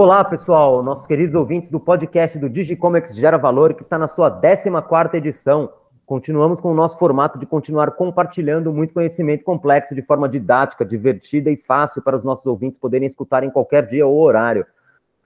Olá, pessoal, nossos queridos ouvintes do podcast do Digicomics Gera Valor, que está na sua 14ª edição. Continuamos com o nosso formato de continuar compartilhando muito conhecimento complexo de forma didática, divertida e fácil para os nossos ouvintes poderem escutar em qualquer dia ou horário.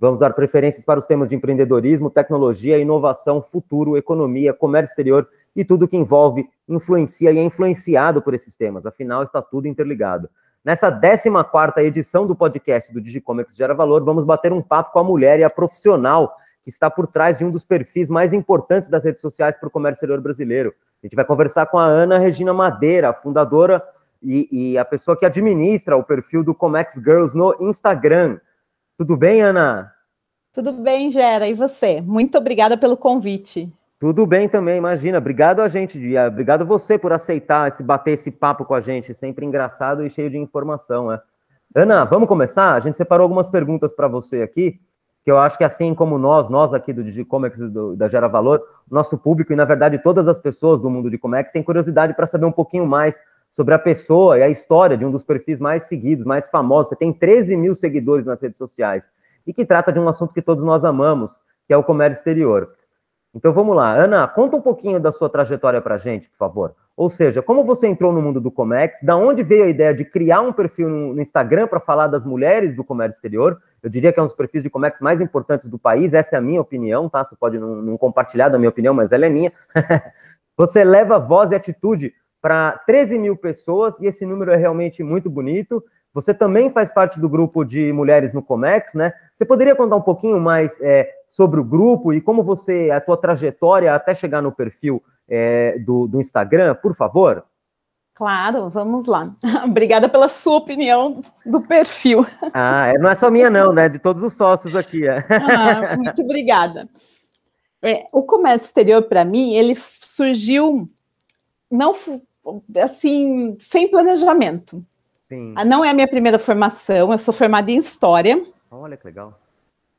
Vamos dar preferências para os temas de empreendedorismo, tecnologia, inovação, futuro, economia, comércio exterior e tudo que envolve, influencia e é influenciado por esses temas. Afinal, está tudo interligado. Nessa 14ª edição do podcast do Digicomics Gera Valor, vamos bater um papo com a mulher e a profissional que está por trás de um dos perfis mais importantes das redes sociais para o comércio exterior brasileiro. A gente vai conversar com a Ana Regina Madeira, fundadora e, e a pessoa que administra o perfil do Comex Girls no Instagram. Tudo bem, Ana? Tudo bem, Gera. E você? Muito obrigada pelo convite. Tudo bem também, imagina. Obrigado a gente, obrigado você por aceitar esse bater esse papo com a gente, sempre engraçado e cheio de informação, né? Ana, vamos começar? A gente separou algumas perguntas para você aqui, que eu acho que assim como nós, nós aqui do Digicomex da Gera Valor, nosso público e na verdade todas as pessoas do mundo de Comex têm curiosidade para saber um pouquinho mais sobre a pessoa e a história de um dos perfis mais seguidos, mais famosos. Você tem 13 mil seguidores nas redes sociais e que trata de um assunto que todos nós amamos, que é o comércio exterior. Então vamos lá, Ana, conta um pouquinho da sua trajetória para a gente, por favor. Ou seja, como você entrou no mundo do Comex, da onde veio a ideia de criar um perfil no Instagram para falar das mulheres do comércio exterior? Eu diria que é um dos perfis de Comex mais importantes do país, essa é a minha opinião, tá? Você pode não, não compartilhar da minha opinião, mas ela é minha. você leva voz e atitude para 13 mil pessoas, e esse número é realmente muito bonito. Você também faz parte do grupo de mulheres no Comex, né? Você poderia contar um pouquinho mais é, sobre o grupo e como você, a tua trajetória até chegar no perfil é, do, do Instagram, por favor? Claro, vamos lá. Obrigada pela sua opinião do perfil. Ah, é, não é só minha não, né? De todos os sócios aqui. É. Ah, muito obrigada. É, o comércio exterior, para mim, ele surgiu não assim sem planejamento. Sim. Ah, não é a minha primeira formação, eu sou formada em História. Olha que legal.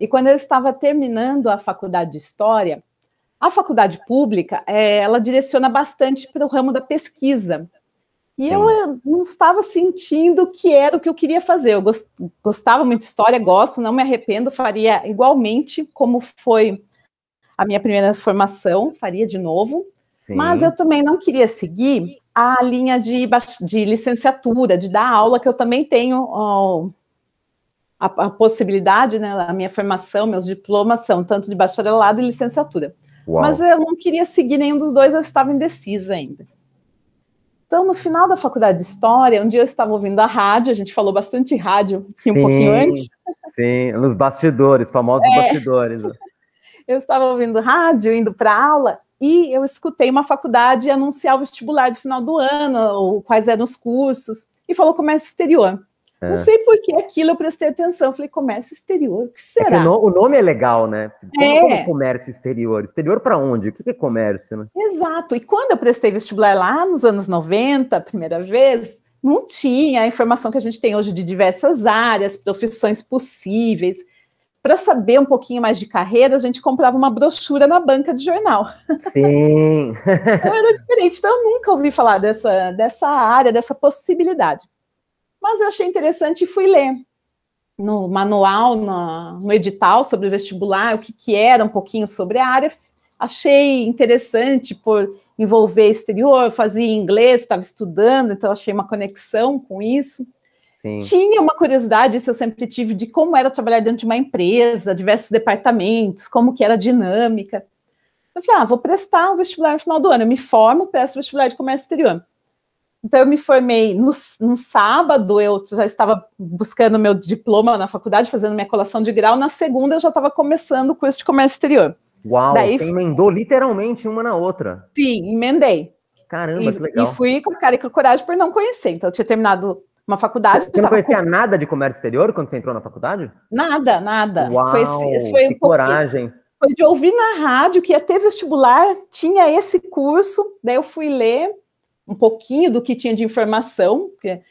E quando eu estava terminando a faculdade de História, a faculdade pública, é, ela direciona bastante para o ramo da pesquisa. E eu não estava sentindo que era o que eu queria fazer. Eu gostava muito de história, gosto, não me arrependo, faria igualmente como foi a minha primeira formação, faria de novo. Sim. Mas eu também não queria seguir a linha de, de licenciatura, de dar aula, que eu também tenho ó, a, a, possibilidade, né? A minha formação, meus diplomas são tanto de bacharelado e licenciatura. Uau. Mas eu não queria seguir nenhum dos dois, eu estava indecisa ainda. Então, no final da faculdade de História, um dia eu estava ouvindo a rádio, a gente falou bastante rádio aqui um pouquinho antes. Sim, nos bastidores, famosos é. bastidores. Eu estava ouvindo rádio, indo para aula, e eu escutei uma faculdade anunciar o vestibular do final do ano, ou quais eram os cursos, e falou comércio exterior. É. Não sei por que aquilo eu prestei atenção. Falei, comércio exterior, o que será? É que o, nome é legal, né? É. comércio exterior? Exterior para onde? O que é comércio, né? Exato. E quando eu prestei vestibular lá nos anos 90, a primeira vez, não tinha a informação que a gente tem hoje de diversas áreas, profissões possíveis para saber um pouquinho mais de carreira, a gente comprava uma brochura na banca de jornal. Sim. então era diferente. Então eu nunca ouvi falar dessa, dessa área, dessa possibilidade. Mas eu achei interessante e fui ler no manual, no, no edital sobre o vestibular, o que, que era um pouquinho sobre a área. Achei interessante por envolver exterior, fazia inglês, estava estudando, então achei uma conexão com isso. Sim. Tinha uma curiosidade, isso eu sempre tive, de como era trabalhar dentro de uma empresa, diversos departamentos, como que era a dinâmica. Eu falei, ah, vou prestar um vestibular no final do ano. Eu me formo, presto vestibular de comércio exterior. Então, eu me formei no, no sábado, eu já estava buscando meu diploma na faculdade, fazendo minha colação de grau. Na segunda, eu já estava começando o curso de comércio exterior. Uau, Daí, você emendou literalmente uma na outra. Sim, emendei. Caramba, e, que legal. E fui com a cara e com a coragem por não conhecer. Então, eu tinha terminado uma faculdade. Você não conhecia com... nada de comércio exterior quando você entrou na faculdade? Nada, nada. Uau, foi, foi que um coragem. Foi de ouvir na rádio que ia ter vestibular, tinha esse curso, daí eu fui ler um pouquinho do que tinha de informação, porque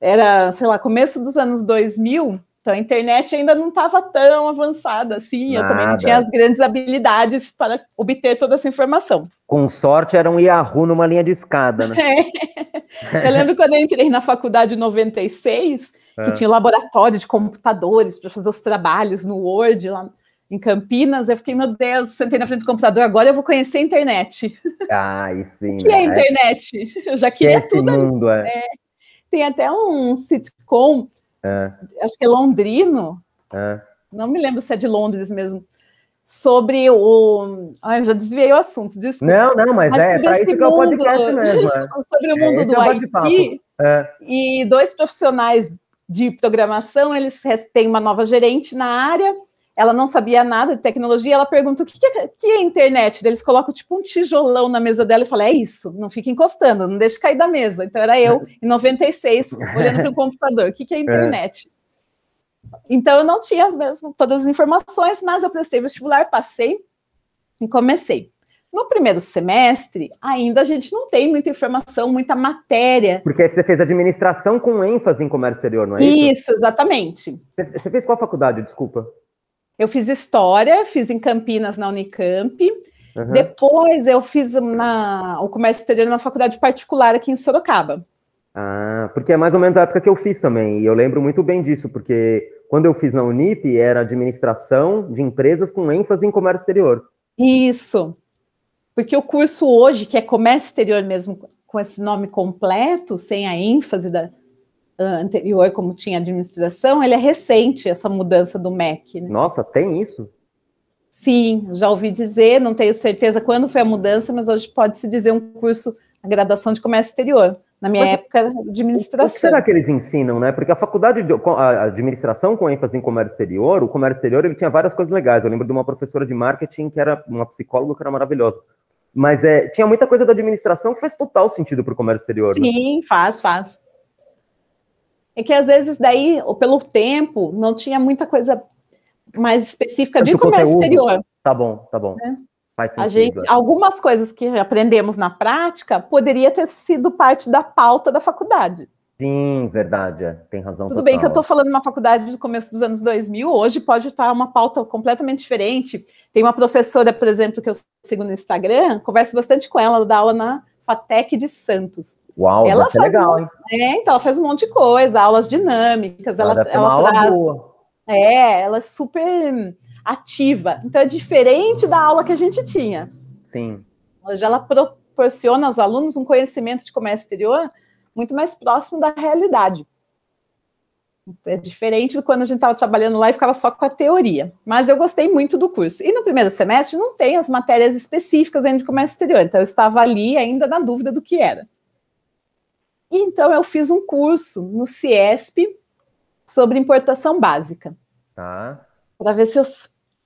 era, sei lá, começo dos anos 2000, então a internet ainda não estava tão avançada assim, Nada. eu também não tinha as grandes habilidades para obter toda essa informação. Com sorte era um Yahoo numa linha de escada, né? É. Eu lembro quando eu entrei na faculdade em 96, que tinha um laboratório de computadores para fazer os trabalhos no Word lá em Campinas. Eu fiquei, meu Deus, sentei na frente do computador, agora eu vou conhecer a internet. Ah, sim. Que é a né? internet? Eu já queria que tudo. Mundo, é. É, tem até um sitcom, é. acho que é londrino, é. não me lembro se é de Londres mesmo, sobre o. Ai, eu já desviei o assunto, desculpa. Não, não, mas, mas é, para isso que é o podcast mesmo. É. sobre o mundo é, do IT. É. E dois profissionais de programação, eles têm uma nova gerente na área, ela não sabia nada de tecnologia, ela pergunta o que é, que é internet? Eles colocam tipo um tijolão na mesa dela e falam, é isso, não fica encostando, não deixe cair da mesa. Então era eu, em 96, olhando para o computador, o que é internet? Então eu não tinha mesmo todas as informações, mas eu prestei vestibular, passei e comecei. No primeiro semestre, ainda a gente não tem muita informação, muita matéria. Porque você fez administração com ênfase em comércio exterior, não é isso? Isso, exatamente. Você fez qual faculdade, desculpa? Eu fiz história, fiz em Campinas, na Unicamp. Uhum. Depois eu fiz na, o comércio exterior numa faculdade particular aqui em Sorocaba. Ah, porque é mais ou menos a época que eu fiz também, e eu lembro muito bem disso, porque quando eu fiz na Unip era administração de empresas com ênfase em comércio exterior. Isso. Porque o curso hoje, que é comércio exterior mesmo, com esse nome completo, sem a ênfase da, anterior, como tinha administração, ele é recente, essa mudança do MEC. Né? Nossa, tem isso? Sim, já ouvi dizer, não tenho certeza quando foi a mudança, mas hoje pode-se dizer um curso, a graduação de comércio exterior. Na minha mas, época, administração. O que será que eles ensinam, né? Porque a faculdade de a administração com ênfase em comércio exterior, o comércio exterior ele tinha várias coisas legais. Eu lembro de uma professora de marketing que era uma psicóloga que era maravilhosa. Mas é, tinha muita coisa da administração que faz total sentido para o comércio exterior. Né? Sim, né? faz, faz. É que às vezes daí, pelo tempo, não tinha muita coisa mais específica de comércio conteúdo. exterior. Tá bom, tá bom. É. Faz sentido. A gente, algumas coisas que aprendemos na prática poderia ter sido parte da pauta da faculdade. Sim, verdade, é. tem razão. Tudo total. bem que eu estou falando uma faculdade do começo dos anos 2000, hoje pode estar uma pauta completamente diferente. Tem uma professora, por exemplo, que eu sigo no Instagram, converso bastante com ela, ela dá aula na FATEC de Santos. Uau, ela faz legal, um, hein? É, então ela faz um monte de coisa, aulas dinâmicas, ela, ela, ela traz. Boa. É, ela é super ativa. Então é diferente da aula que a gente tinha. Sim. Hoje ela proporciona aos alunos um conhecimento de comércio exterior muito mais próximo da realidade. É diferente de quando a gente estava trabalhando lá e ficava só com a teoria. Mas eu gostei muito do curso. E no primeiro semestre não tem as matérias específicas ainda de comércio exterior, então eu estava ali ainda na dúvida do que era. Então eu fiz um curso no CIESP sobre importação básica. Tá. Para ver se eu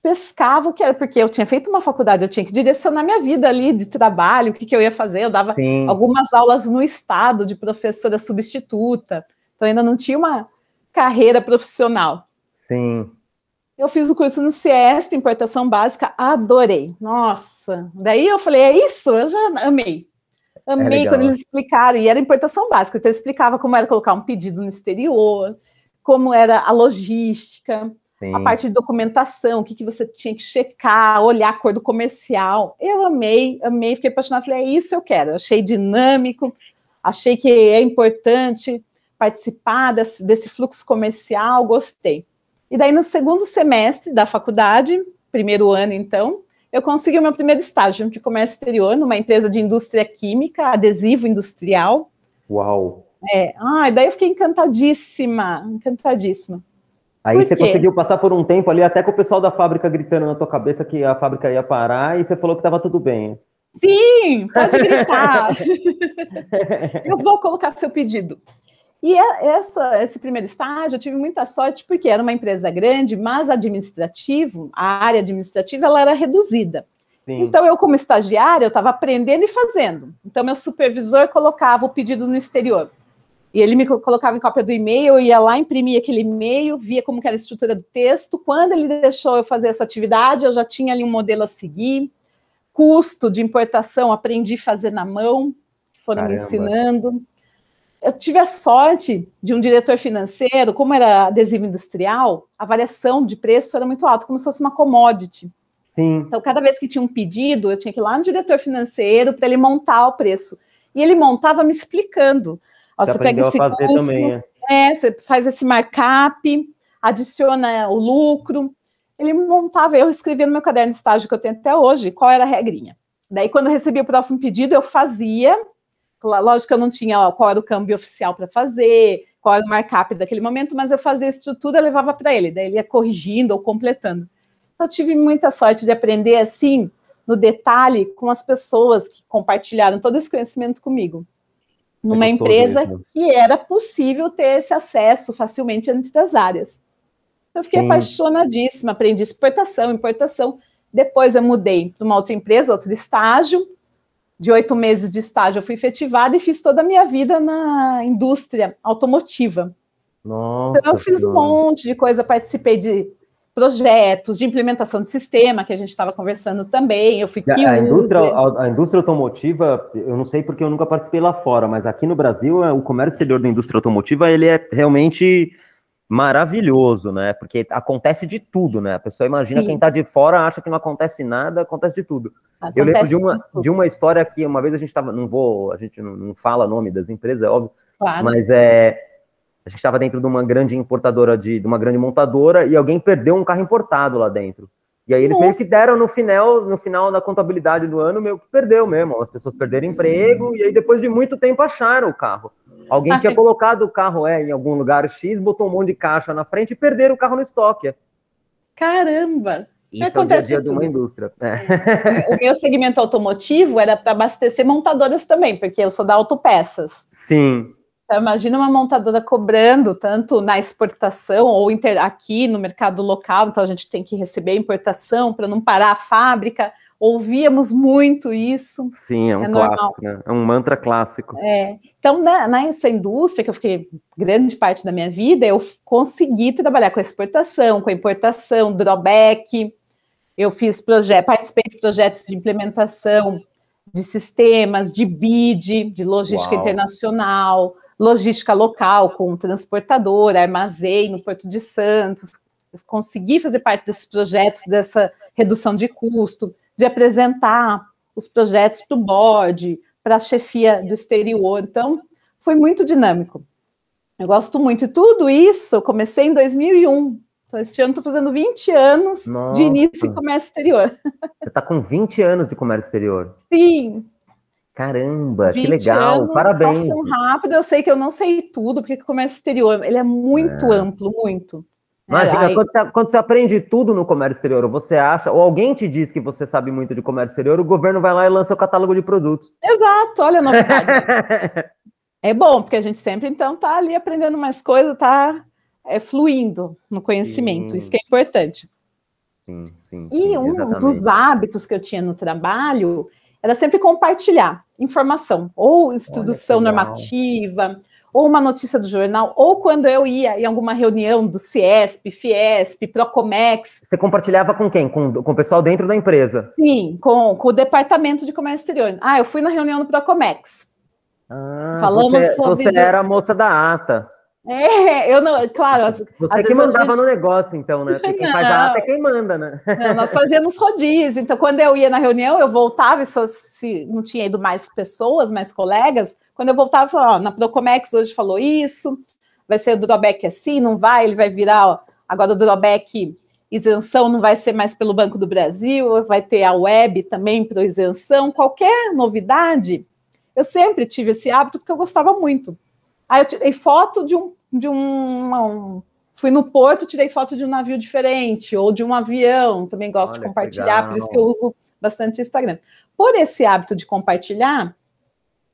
pescava o que era, porque eu tinha feito uma faculdade, eu tinha que direcionar minha vida ali de trabalho, o que, que eu ia fazer. Eu dava Sim. algumas aulas no estado de professora substituta, então ainda não tinha uma carreira profissional. Sim. Eu fiz o curso no CIESP, importação básica, adorei. Nossa, daí eu falei, é isso, eu já amei. Amei é quando eles explicaram, e era importação básica, então explicava como era colocar um pedido no exterior, como era a logística, Sim. a parte de documentação, o que, que você tinha que checar, olhar a cor do comercial. Eu amei, amei, fiquei apaixonada, falei, é isso eu quero. achei dinâmico, achei que é importante participar desse, desse fluxo comercial, gostei. E daí, no segundo semestre da faculdade, primeiro ano, então, eu consegui o meu primeiro estágio de comércio exterior numa empresa de indústria química, adesivo industrial. Uau! É, ah, daí eu fiquei encantadíssima, encantadíssima. Aí você conseguiu passar por um tempo ali, até com o pessoal da fábrica gritando na tua cabeça que a fábrica ia parar, e você falou que estava tudo bem. Sim, pode gritar. eu vou colocar seu pedido. E é, essa, esse primeiro estágio eu tive muita sorte porque era uma empresa grande, mas administrativo, a área administrativa ela era reduzida. Sim. Então eu como estagiária eu estava aprendendo e fazendo. Então meu supervisor colocava o pedido no exterior e ele me colocava em cópia do e-mail, eu ia lá, imprimia aquele e-mail, via como era a estrutura do texto. Quando ele deixou eu fazer essa atividade, eu já tinha ali um modelo a seguir. Custo de importação, aprendi a fazer na mão, foram Caramba. me ensinando. Eu tive a sorte de um diretor financeiro, como era adesivo industrial, a variação de preço era muito alta, como se fosse uma commodity. Sim. Então, cada vez que tinha um pedido, eu tinha que ir lá no diretor financeiro para ele montar o preço. E ele montava me explicando. Ó, você, pega esse custo. Também, é. É, você faz esse markup, adiciona o lucro. Ele montava, eu escrevia no meu caderno de estágio que eu tenho até hoje, qual era a regrinha. Daí, quando eu recebia o próximo pedido, eu fazia. Lógico que eu não tinha ó, qual era o câmbio oficial para fazer, qual era o markup daquele momento, mas eu fazia a estrutura e levava para ele. Daí ele ia corrigindo ou completando. Eu tive muita sorte de aprender assim, no detalhe, com as pessoas que compartilharam todo esse conhecimento comigo. Numa é empresa mesmo. que era possível ter esse acesso facilmente entre as áreas. Eu fiquei Sim. apaixonadíssima, aprendi exportação, importação. Depois eu mudei para uma outra empresa, outro estágio. De oito meses de estágio, eu fui efetivada e fiz toda a minha vida na indústria automotiva. Nossa, então, eu fiz um monte de coisa, participei de projetos de implementação de sistema, que a gente estava conversando também. Eu fui a, a indústria, a, a, indústria automotiva, eu não sei porque eu nunca participei lá fora, mas aqui no Brasil, é, o comércio exterior da indústria automotiva, ele é realmente maravilhoso, né? Porque acontece de tudo, né? A pessoa imagina Sim. quem está de fora acha que não acontece nada, acontece de tudo. Acontece eu lembro de uma, de uma história que uma vez a gente estava, não vou, a gente não, não fala nome das empresas, é óbvio, claro. mas é a gente estava dentro de uma grande importadora de, de, uma grande montadora e alguém perdeu um carro importado lá dentro. E aí eles Nossa. meio que deram no final, no final da contabilidade do ano, meio que perdeu mesmo. As pessoas perderam emprego e aí depois de muito tempo acharam o carro. Alguém tinha colocado o carro é, em algum lugar X, botou um monte de caixa na frente e perderam o carro no estoque. Caramba! Isso acontece é o dia dia de uma indústria. É. O meu segmento automotivo era para abastecer montadoras também, porque eu sou da autopeças. Sim. Então, imagina uma montadora cobrando tanto na exportação ou aqui no mercado local, então a gente tem que receber a importação para não parar a fábrica. Ouvíamos muito isso. Sim, é um é clássico, né? é um mantra clássico. É. Então, na, nessa indústria que eu fiquei grande parte da minha vida, eu consegui trabalhar com a exportação, com a importação, drawback. Eu fiz projetos, participei de projetos de implementação de sistemas, de BID, de logística Uau. internacional, logística local, com transportador, armazém no Porto de Santos, consegui fazer parte desses projetos, dessa redução de custo, de apresentar os projetos para o board, para a chefia do exterior. Então, foi muito dinâmico. Eu gosto muito. E tudo isso eu comecei em 2001. Então, este ano estou fazendo 20 anos Nossa. de início em comércio exterior. Você está com 20 anos de comércio exterior? Sim, Caramba, que legal, anos parabéns. Passam rápido, eu sei que eu não sei tudo, porque o comércio exterior, ele é muito é. amplo, muito. Imagina, é, quando, você, quando, você, aprende tudo no comércio exterior, você acha, ou alguém te diz que você sabe muito de comércio exterior, o governo vai lá e lança o catálogo de produtos. Exato, olha a novidade. é bom, porque a gente sempre, então, tá ali aprendendo mais coisas, tá é, fluindo no conhecimento, sim. isso que é importante. Sim, sim, e um exatamente. dos hábitos que eu tinha no trabalho era sempre compartilhar informação, ou introdução normativa, ou uma notícia do jornal, ou quando eu ia em alguma reunião do Ciesp, Fiesp, Procomex. Você compartilhava com quem? Com, com o pessoal dentro da empresa? Sim, com, com o Departamento de Comércio Exterior. Ah, eu fui na reunião do Procomex. Ah, Falamos você, sobre. Você era a moça da ata. É, eu não, claro. Você que mandava gente... no negócio, então, né? Porque quem não, faz a ata é quem manda, né? Não, nós fazíamos rodízio. Então, quando eu ia na reunião, eu voltava, e só, se não tinha ido mais pessoas, mais colegas, quando eu voltava, eu falava, ó, na Procomex hoje falou isso, vai ser o drawback assim, não vai, ele vai virar, ó, agora o drawback isenção não vai ser mais pelo Banco do Brasil, vai ter a web também para isenção, qualquer novidade. Eu sempre tive esse hábito porque eu gostava muito. Aí eu tirei foto de um de um, um, fui no porto, tirei foto de um navio diferente ou de um avião. Também gosto Olha, de compartilhar, por isso que eu uso bastante Instagram. Por esse hábito de compartilhar,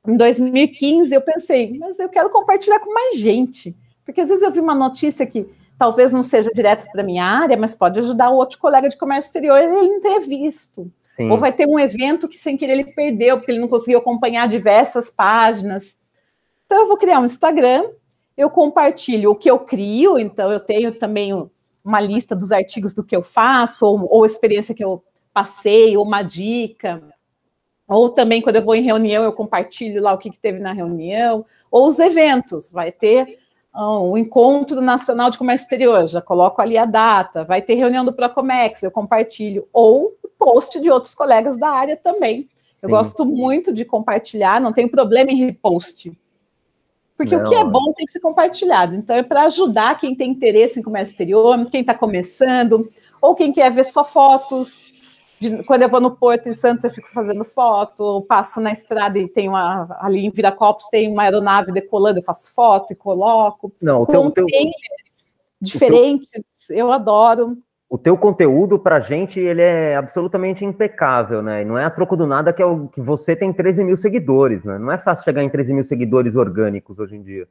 em 2015 eu pensei, mas eu quero compartilhar com mais gente, porque às vezes eu vi uma notícia que talvez não seja direto para minha área, mas pode ajudar o outro colega de comércio exterior ele não ter visto. Sim. Ou vai ter um evento que sem querer ele perdeu, porque ele não conseguiu acompanhar diversas páginas. Então eu vou criar um Instagram eu compartilho o que eu crio, então eu tenho também uma lista dos artigos do que eu faço, ou, ou experiência que eu passei, ou uma dica. Ou também, quando eu vou em reunião, eu compartilho lá o que, que teve na reunião, ou os eventos, vai ter um, o Encontro Nacional de Comércio Exterior, já coloco ali a data, vai ter reunião do Procomex, eu compartilho, ou post de outros colegas da área também. Sim. Eu gosto muito de compartilhar, não tem problema em repost. Porque Não. o que é bom tem que ser compartilhado. Então, é para ajudar quem tem interesse em comércio exterior, quem está começando, ou quem quer ver só fotos. De, quando eu vou no Porto, em Santos, eu fico fazendo foto, passo na estrada e tem uma. Ali em Viracopos tem uma aeronave decolando, eu faço foto e coloco. Não, o teu, teu, diferentes, teu, eu adoro o teu conteúdo para a gente ele é absolutamente impecável, né? E não é a troco do nada que, é o, que você tem 13 mil seguidores, né? Não é fácil chegar em 13 mil seguidores orgânicos hoje em dia.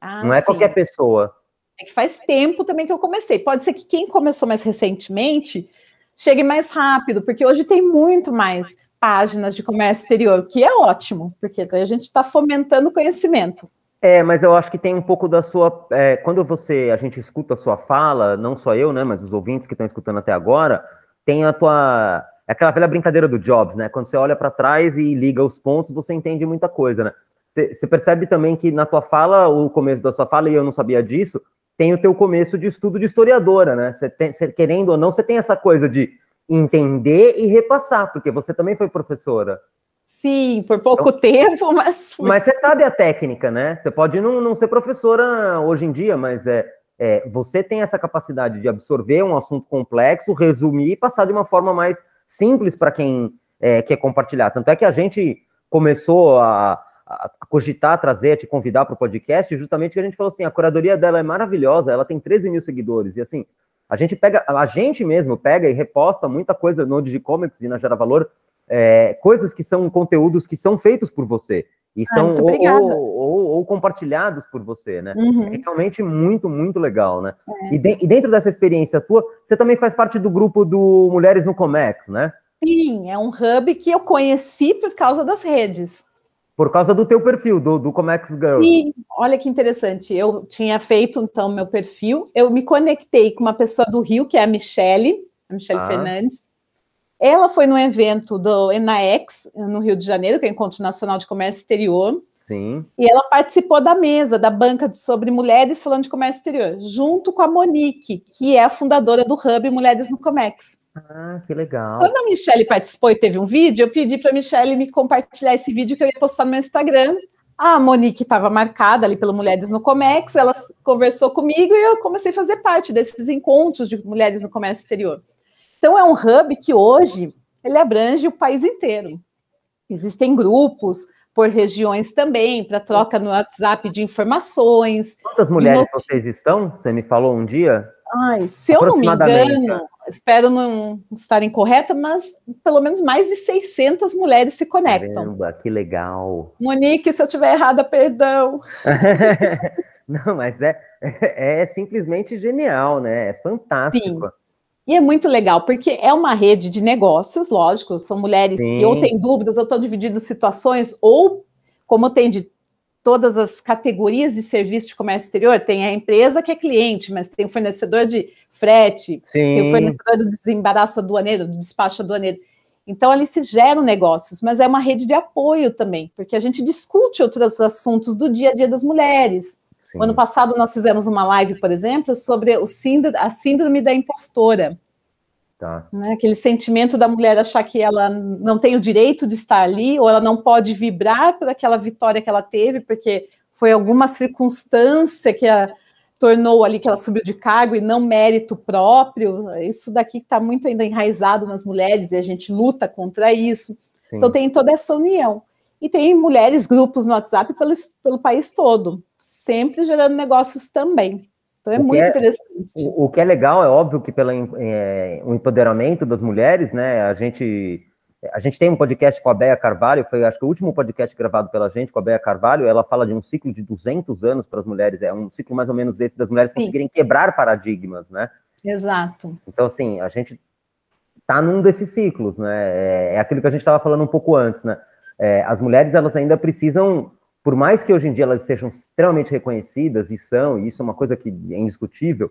Ah, não é sim. qualquer pessoa. É que faz tempo também que eu comecei. Pode ser que quem começou mais recentemente chegue mais rápido, porque hoje tem muito mais páginas de comércio exterior, que é ótimo, porque a gente está fomentando conhecimento. É, mas eu acho que tem um pouco da sua. É, quando você, a gente escuta a sua fala, não só eu, né, mas os ouvintes que estão escutando até agora, tem a tua. É aquela velha brincadeira do Jobs, né? Quando você olha para trás e liga os pontos, você entende muita coisa, né? Você percebe também que na tua fala, o começo da sua fala, e eu não sabia disso, tem o teu começo de estudo de historiadora, né? Você querendo ou não, você tem essa coisa de entender e repassar, porque você também foi professora. Sim, por pouco então, tempo, mas. Mas você sabe a técnica, né? Você pode não, não ser professora hoje em dia, mas é, é, você tem essa capacidade de absorver um assunto complexo, resumir e passar de uma forma mais simples para quem é, quer compartilhar. Tanto é que a gente começou a, a, a cogitar, a trazer, a te convidar para o podcast, justamente que a gente falou assim: a curadoria dela é maravilhosa, ela tem 13 mil seguidores, e assim, a gente pega, a gente mesmo pega e reposta muita coisa no Digicomics e na Gera Valor é, coisas que são conteúdos que são feitos por você e ah, são ou, ou, ou, compartilhados por você, né? Uhum. É realmente muito, muito legal, né? É. E, de, e, dentro dessa experiência tua, você também faz parte do grupo do Mulheres no Comex, né? Sim, é um hub que eu conheci por causa das redes. Por causa do teu perfil, do, do Comex Girl. Sim, olha que interessante. Eu tinha feito, então, meu perfil. Eu me conectei com uma pessoa do Rio, que é a Michele, a Michele ah. Fernandes. Ela foi no evento do ENAEX, no Rio de Janeiro, que é o Encontro Nacional de Comércio Exterior. Sim. E ela participou da mesa, da banca sobre mulheres falando de comércio exterior, junto com a Monique, que é a fundadora do Hub Mulheres no Comex. Ah, que legal. Quando a Michelle participou e teve um vídeo, eu pedi para a Michelle me compartilhar esse vídeo que eu ia postar no meu Instagram. A Monique estava marcada ali pelo Mulheres no Comex, ela conversou comigo e eu comecei a fazer parte desses encontros de mulheres no comércio exterior. Então é um hub que hoje ele abrange o país inteiro. Existem grupos por regiões também, para troca no WhatsApp de informações. Quantas mulheres not... vocês estão? Você me falou um dia? Ai, se eu não me engano, espero não estar incorreta, mas pelo menos mais de 600 mulheres se conectam. Caramba, que legal. Monique, se eu estiver errada, perdão. não, mas é, é, é, simplesmente genial, né? É fantástico. Sim. E é muito legal, porque é uma rede de negócios, lógico, são mulheres Sim. que ou têm dúvidas, ou estão dividindo situações, ou como tem de todas as categorias de serviço de comércio exterior, tem a empresa que é cliente, mas tem o fornecedor de frete, Sim. tem o fornecedor do desembaraço aduaneiro, do despacho aduaneiro. Então, ali se geram negócios, mas é uma rede de apoio também, porque a gente discute outros assuntos do dia a dia das mulheres. Sim. ano passado nós fizemos uma live, por exemplo, sobre o síndrome, a síndrome da impostora. Tá. Né? Aquele sentimento da mulher achar que ela não tem o direito de estar ali, ou ela não pode vibrar por aquela vitória que ela teve, porque foi alguma circunstância que a tornou ali que ela subiu de cargo e não mérito próprio. Isso daqui está muito ainda enraizado nas mulheres e a gente luta contra isso. Sim. Então tem toda essa união. E tem mulheres, grupos no WhatsApp pelo, pelo país todo sempre gerando negócios também. Então é o muito é, interessante. O, o, que é legal é óbvio que pelo é, o empoderamento das mulheres, né? A gente a gente tem um podcast com a Bea Carvalho, foi acho que o último podcast gravado pela gente com a Bea Carvalho, ela fala de um ciclo de 200 anos para as mulheres, é um ciclo mais ou menos desse das mulheres Sim. conseguirem quebrar paradigmas, né? Exato. Então assim, a gente tá num desses ciclos, né? É, é aquilo que a gente estava falando um pouco antes, né? É, as mulheres elas ainda precisam por mais que hoje em dia elas sejam extremamente reconhecidas, e são, e isso é uma coisa que é indiscutível,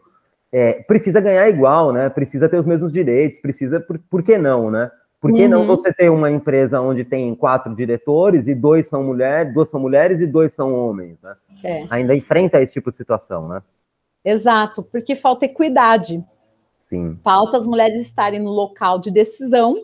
é, precisa ganhar igual, né? Precisa ter os mesmos direitos, precisa, por, por que não, né? Por que uhum. não você ter uma empresa onde tem quatro diretores e dois são mulheres, duas são mulheres e dois são homens, né? É. Ainda enfrenta esse tipo de situação, né? Exato, porque falta equidade. Sim. Falta as mulheres estarem no local de decisão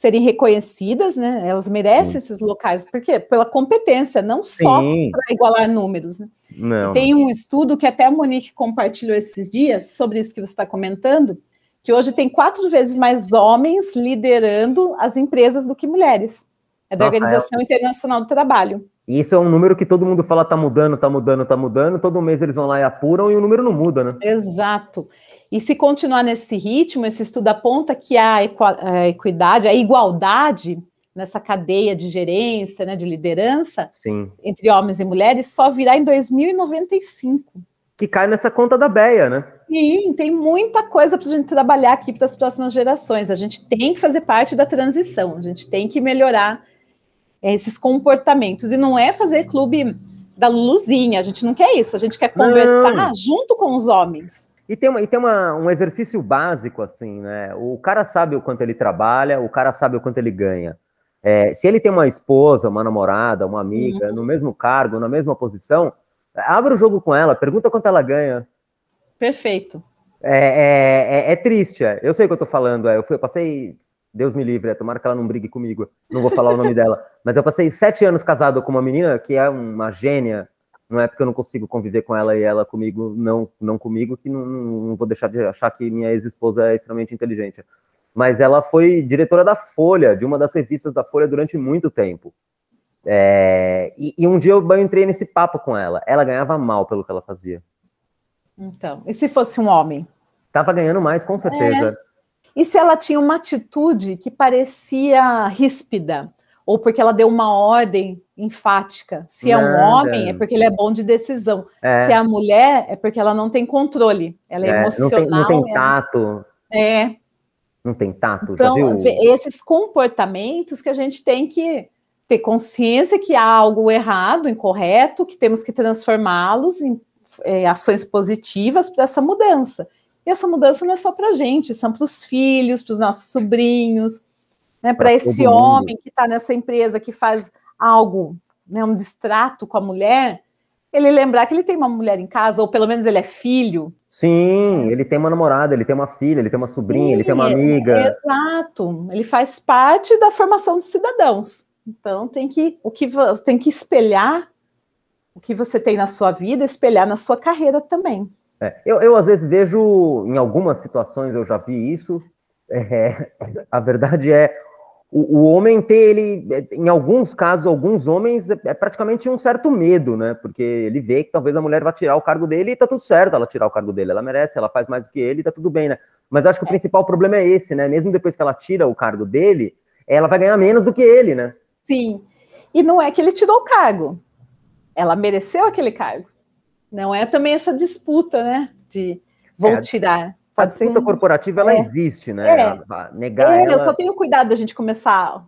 serem reconhecidas, né? Elas merecem Sim. esses locais, porque pela competência, não só para igualar números, né? Não. Tem um estudo que até a Monique compartilhou esses dias sobre isso que você está comentando, que hoje tem quatro vezes mais homens liderando as empresas do que mulheres. É da Nossa, Organização é... Internacional do Trabalho. E isso é um número que todo mundo fala tá mudando, tá mudando, tá mudando, todo mês eles vão lá e apuram e o número não muda, né? Exato. E se continuar nesse ritmo, esse estudo aponta que a, equidade, a igualdade nessa cadeia de gerência, né, de liderança, Sim. entre homens e mulheres, só virá em 2095. Que cai nessa conta da BEA, né? Sim, tem muita coisa para a gente trabalhar aqui para as próximas gerações. A gente tem que fazer parte da transição, a gente tem que melhorar esses comportamentos. E não é fazer clube da luzinha, a gente não quer isso, a gente quer conversar não. junto com os homens. E tem, uma, e tem uma, um exercício básico, assim, né? O cara sabe o quanto ele trabalha, o cara sabe o quanto ele ganha. É, se ele tem uma esposa, uma namorada, uma amiga, uhum. no mesmo cargo, na mesma posição, abre o jogo com ela, pergunta quanto ela ganha. Perfeito. É, é, é, é triste, é. eu sei o que eu tô falando. É, eu, fui, eu passei, Deus me livre, é, tomara que ela não brigue comigo, não vou falar o nome dela, mas eu passei sete anos casado com uma menina que é uma gênia, não é porque eu não consigo conviver com ela e ela comigo, não, não comigo, que não, não vou deixar de achar que minha ex-esposa é extremamente inteligente. Mas ela foi diretora da Folha, de uma das revistas da Folha durante muito tempo. É, e, e, um dia eu entrei nesse papo com ela. Ela ganhava mal pelo que ela fazia. Então, e se fosse um homem? Tava ganhando mais, com certeza. É. E se ela tinha uma atitude que parecia ríspida? ou porque ela deu uma ordem enfática. Se é um homem, é porque ele é bom de decisão. É. Se é a mulher, é porque ela não tem controle. Ela é, é emocional. Não tem, não tem tato. É. Não tem tato. Então, esses comportamentos que a gente tem que ter consciência que há algo errado, incorreto, que temos que transformá-los em é, ações positivas para essa mudança. E essa mudança não é só para a gente, são para os filhos, para os nossos sobrinhos, né, para esse homem que está nessa empresa que faz algo, né, um distrato com a mulher, ele lembrar que ele tem uma mulher em casa, ou pelo menos ele é filho. Sim, ele tem uma namorada, ele tem uma filha, ele tem uma sobrinha, Sim, ele tem uma amiga. exato, ele faz parte da formação dos cidadãos. Então tem que o que tem que espelhar o que você tem na sua vida, espelhar na sua carreira também. É, eu, eu às vezes vejo, em algumas situações eu já vi isso. É, a verdade é o, o, homem ter ele, em alguns casos, alguns homens, é, é, praticamente um certo medo, né? Porque ele vê que talvez a mulher vá tirar o cargo dele e tá tudo certo ela tirar o cargo dele, ela merece, ela faz mais do que ele e tá tudo bem, né? Mas acho que o é. principal problema é esse, né? Mesmo depois que ela tira o cargo dele, ela vai ganhar menos do que ele, né? Sim. E não é que ele tirou o cargo, ela mereceu aquele cargo. Não é também essa disputa, né? De vou é, tirar. A disputa ser... corporativa ela é. existe, né? É. Negar é, ela... Eu só tenho cuidado da gente começar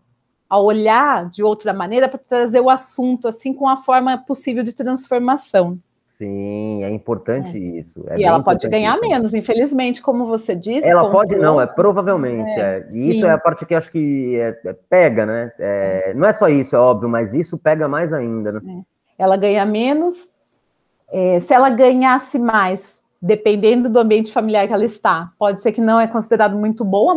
a olhar de outra maneira para trazer o assunto assim com a forma possível de transformação. Sim, é importante é. isso. É e ela pode ganhar isso. menos, infelizmente, como você disse. Ela pode não, é provavelmente. É, e isso é a parte que acho que é, é, pega, né? não é só isso, é óbvio, mas isso pega mais ainda. Né? Ela ganha menos. se ela ganhasse mais, dependendo do ambiente familiar que ela está. Pode ser que não é considerado muito bom,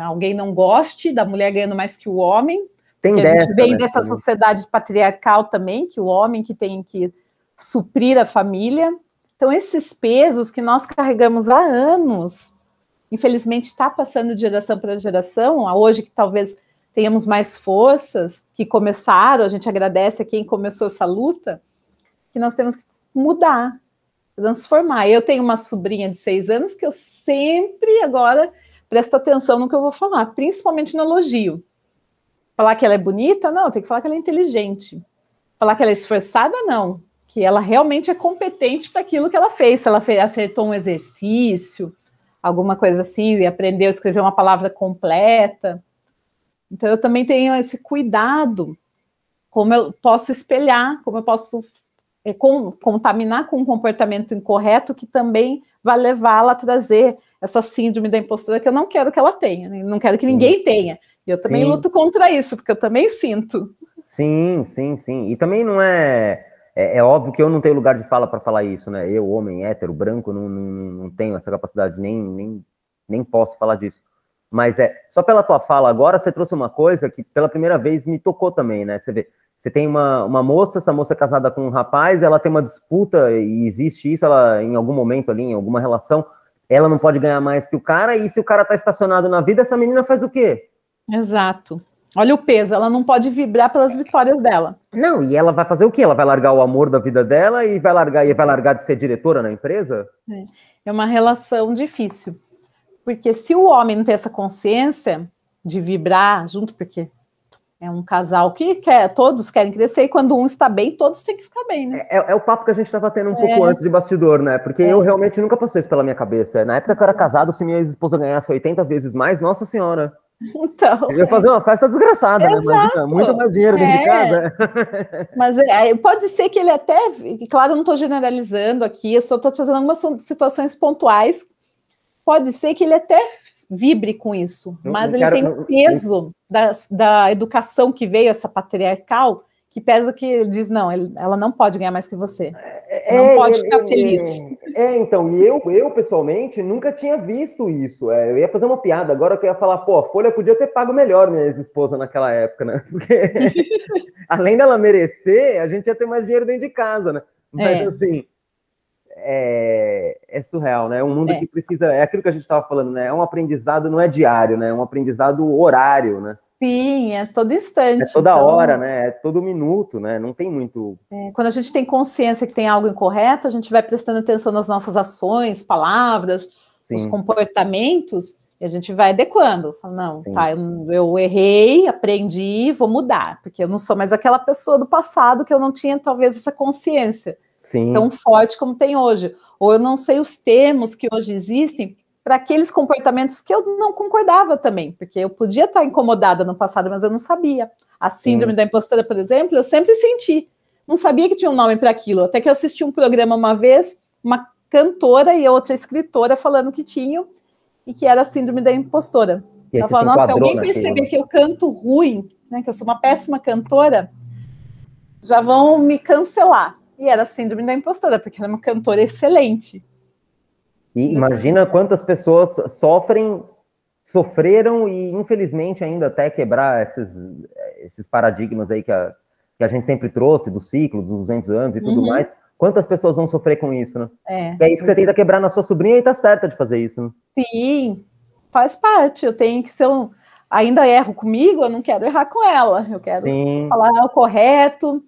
alguém não goste da mulher ganhando mais que o homem. Tem dessa, a gente vem né, dessa também. sociedade patriarcal também, que o homem que tem que suprir a família. Então, esses pesos que nós carregamos há anos, infelizmente está passando de geração para geração, hoje que talvez tenhamos mais forças, que começaram, a gente agradece a quem começou essa luta, que nós temos que mudar, transformar. Eu tenho uma sobrinha de seis anos que eu sempre agora presto atenção no que eu vou falar, principalmente no elogio. Falar que ela é bonita, não, tem que falar que ela é inteligente. Falar que ela é esforçada, não. Que ela realmente é competente para aquilo que ela fez. Se ela fez, acertou um exercício, alguma coisa assim, e aprendeu a escrever uma palavra completa. Então, eu também tenho esse cuidado, como eu posso espelhar, como eu posso é, com, contaminar com um comportamento incorreto que também vai levá-la a trazer essa síndrome da impostura que eu não quero que ela tenha, né? não quero que ninguém sim. tenha. E eu também sim. luto contra isso, porque eu também sinto. Sim, sim, sim. E também não é. É, é óbvio que eu não tenho lugar de fala para falar isso, né? Eu, homem hétero, branco, não, não, não tenho essa capacidade, nem, nem, nem posso falar disso. Mas é só pela tua fala agora, você trouxe uma coisa que pela primeira vez me tocou também, né? Você vê, você tem uma, uma moça, essa moça é casada com um rapaz, ela tem uma disputa e existe isso, ela em algum momento ali, em alguma relação, ela não pode ganhar mais que o cara, e se o cara tá estacionado na vida, essa menina faz o quê? Exato. Olha o peso, ela não pode vibrar pelas vitórias dela. Não, e ela vai fazer o quê? Ela vai largar o amor da vida dela e vai largar e vai largar de ser diretora na empresa? É, é uma relação difícil. Porque se o homem não tem essa consciência de vibrar junto, porque é um casal que quer, todos querem crescer, e quando um está bem, todos têm que ficar bem, né? É, é o papo que a gente estava tendo um é. pouco antes de bastidor, né? Porque é. eu realmente nunca passei isso pela minha cabeça. Na época que eu era casado, se minha esposa ganhasse 80 vezes mais, nossa senhora. Então. Eu ia fazer uma festa desgraçada, né? Imagina, muito mais dinheiro dentro de é. casa. Mas é, pode ser que ele até. Claro, eu não estou generalizando aqui, eu só estou fazendo algumas situações pontuais. Pode ser que ele até vibre com isso, mas não ele quero, tem um peso da, da educação que veio, essa patriarcal, que pesa que ele diz, não, ele, ela não pode ganhar mais que você. Você é, não pode ficar é, feliz. É, então, e eu, eu pessoalmente nunca tinha visto isso. É, eu ia fazer uma piada agora que eu ia falar, pô, a Folha podia ter pago melhor minha ex-esposa naquela época, né? Porque além dela merecer, a gente ia ter mais dinheiro dentro de casa, né? Mas é. assim, é, é, surreal, né? É um mundo é. que precisa. É aquilo que a gente estava falando, né? É um aprendizado, não é diário, né? É um aprendizado horário, né? Sim, é todo instante. É toda então... hora, né? É todo minuto, né? Não tem muito. É, quando a gente tem consciência que tem algo incorreto, a gente vai prestando atenção nas nossas ações, palavras, Sim. os comportamentos, e a gente vai adequando. Fala, não, Sim. tá, eu, eu errei, aprendi, vou mudar, porque eu não sou mais aquela pessoa do passado que eu não tinha talvez essa consciência. Sim. tão forte como tem hoje. Ou eu não sei os termos que hoje existem para aqueles comportamentos que eu não concordava também, porque eu podia estar incomodada no passado, mas eu não sabia. A síndrome Sim. da impostora, por exemplo, eu sempre senti. Não sabia que tinha um nome para aquilo. Até que eu assisti um programa uma vez, uma cantora e outra escritora falando que tinham e que era a síndrome da impostora. Ela falou: Nossa, se alguém perceber que eu canto ruim, né, que eu sou uma péssima cantora, já vão me cancelar. E era síndrome da impostora, porque ela é uma cantora excelente. E imagina quantas pessoas sofrem, sofreram e, infelizmente, ainda até quebrar esses, esses paradigmas aí que a, que a gente sempre trouxe, do ciclo, dos 200 anos e tudo uhum. mais. Quantas pessoas vão sofrer com isso, né? É, é isso que você tenta quebrar na sua sobrinha e tá certa de fazer isso, né? Sim, faz parte. Eu tenho que ser um. Ainda erro comigo, eu não quero errar com ela. Eu quero Sim. falar o correto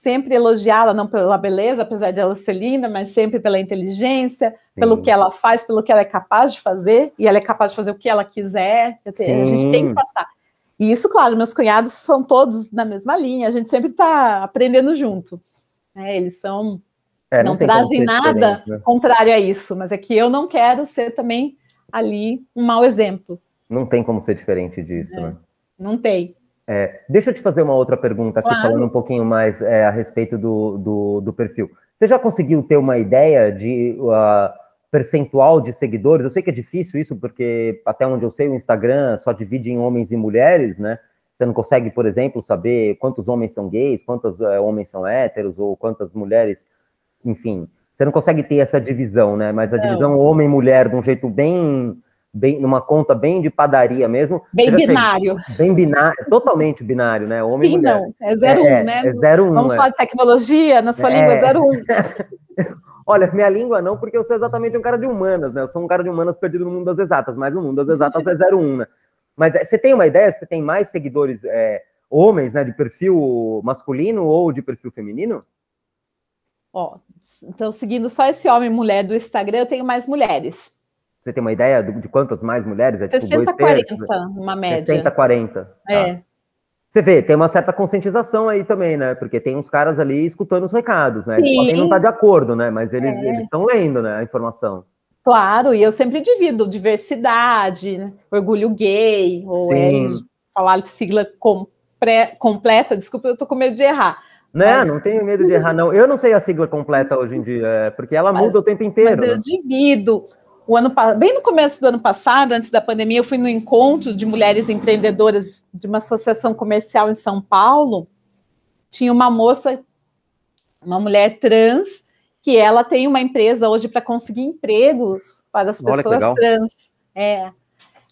sempre elogiá-la, não pela beleza, apesar de ela ser linda, mas sempre pela inteligência, Sim. pelo que ela faz, pelo que ela é capaz de fazer, e ela é capaz de fazer o que ela quiser. Tenho, a gente tem que passar. E isso, claro, meus cunhados são todos na mesma linha, a gente sempre está aprendendo junto. É, eles são. É, não, não trazem nada né? contrário a isso, mas é que eu não quero ser também ali um mau exemplo. Não tem como ser diferente disso, é, né? Não tem. É, deixa eu te fazer uma outra pergunta aqui, claro. falando um pouquinho mais é, a respeito do, do, do, perfil. Você já conseguiu ter uma ideia de uh, percentual de seguidores? Eu sei que é difícil isso, porque até onde eu sei, o Instagram só divide em homens e mulheres, né? Você não consegue, por exemplo, saber quantos homens são gays, quantos uh, homens são héteros, ou quantas mulheres, enfim. Você não consegue ter essa divisão, né? Mas a não. divisão homem-mulher de um jeito bem bem numa conta bem de padaria mesmo. Bem binário. bem binário, totalmente binário, né? Homem Sim, e mulher. não, é 01, é, né? É 01. Vamos é. falar de tecnologia, na sua é. língua é 01. Olha, minha língua não, porque eu sou exatamente um cara de humanas, né? Eu sou um cara de humanas perdido no mundo das exatas, mas o mundo das exatas é 01, né? Mas é, você tem uma ideia? Você tem mais seguidores é, homens, né, de perfil masculino ou de perfil feminino? Ó, então seguindo só esse homem e mulher do Instagram, eu tenho mais mulheres. Você tem uma ideia de quantas mais mulheres? É, 60, tipo, 40, uma média. 60, 40. É. Tá. Você vê, tem uma certa conscientização aí também, né? Porque tem uns caras ali escutando os recados, né? Sim. Podem não estar tá de acordo, né? Mas eles é. estão lendo, né? A informação. Claro, e eu sempre divido diversidade, né? orgulho gay, ou é falar de sigla compre, completa, desculpa, eu tô com medo de errar. Não, mas... não tenho medo de errar, não. Eu não sei a sigla completa hoje em dia, é, porque ela mas, muda o tempo inteiro. Mas eu né? divido o ano bem no começo do ano passado, antes da pandemia, eu fui no encontro de mulheres empreendedoras de uma associação comercial em São Paulo. Tinha uma moça, uma mulher trans, que ela tem uma empresa hoje para conseguir empregos para as pessoas trans. É.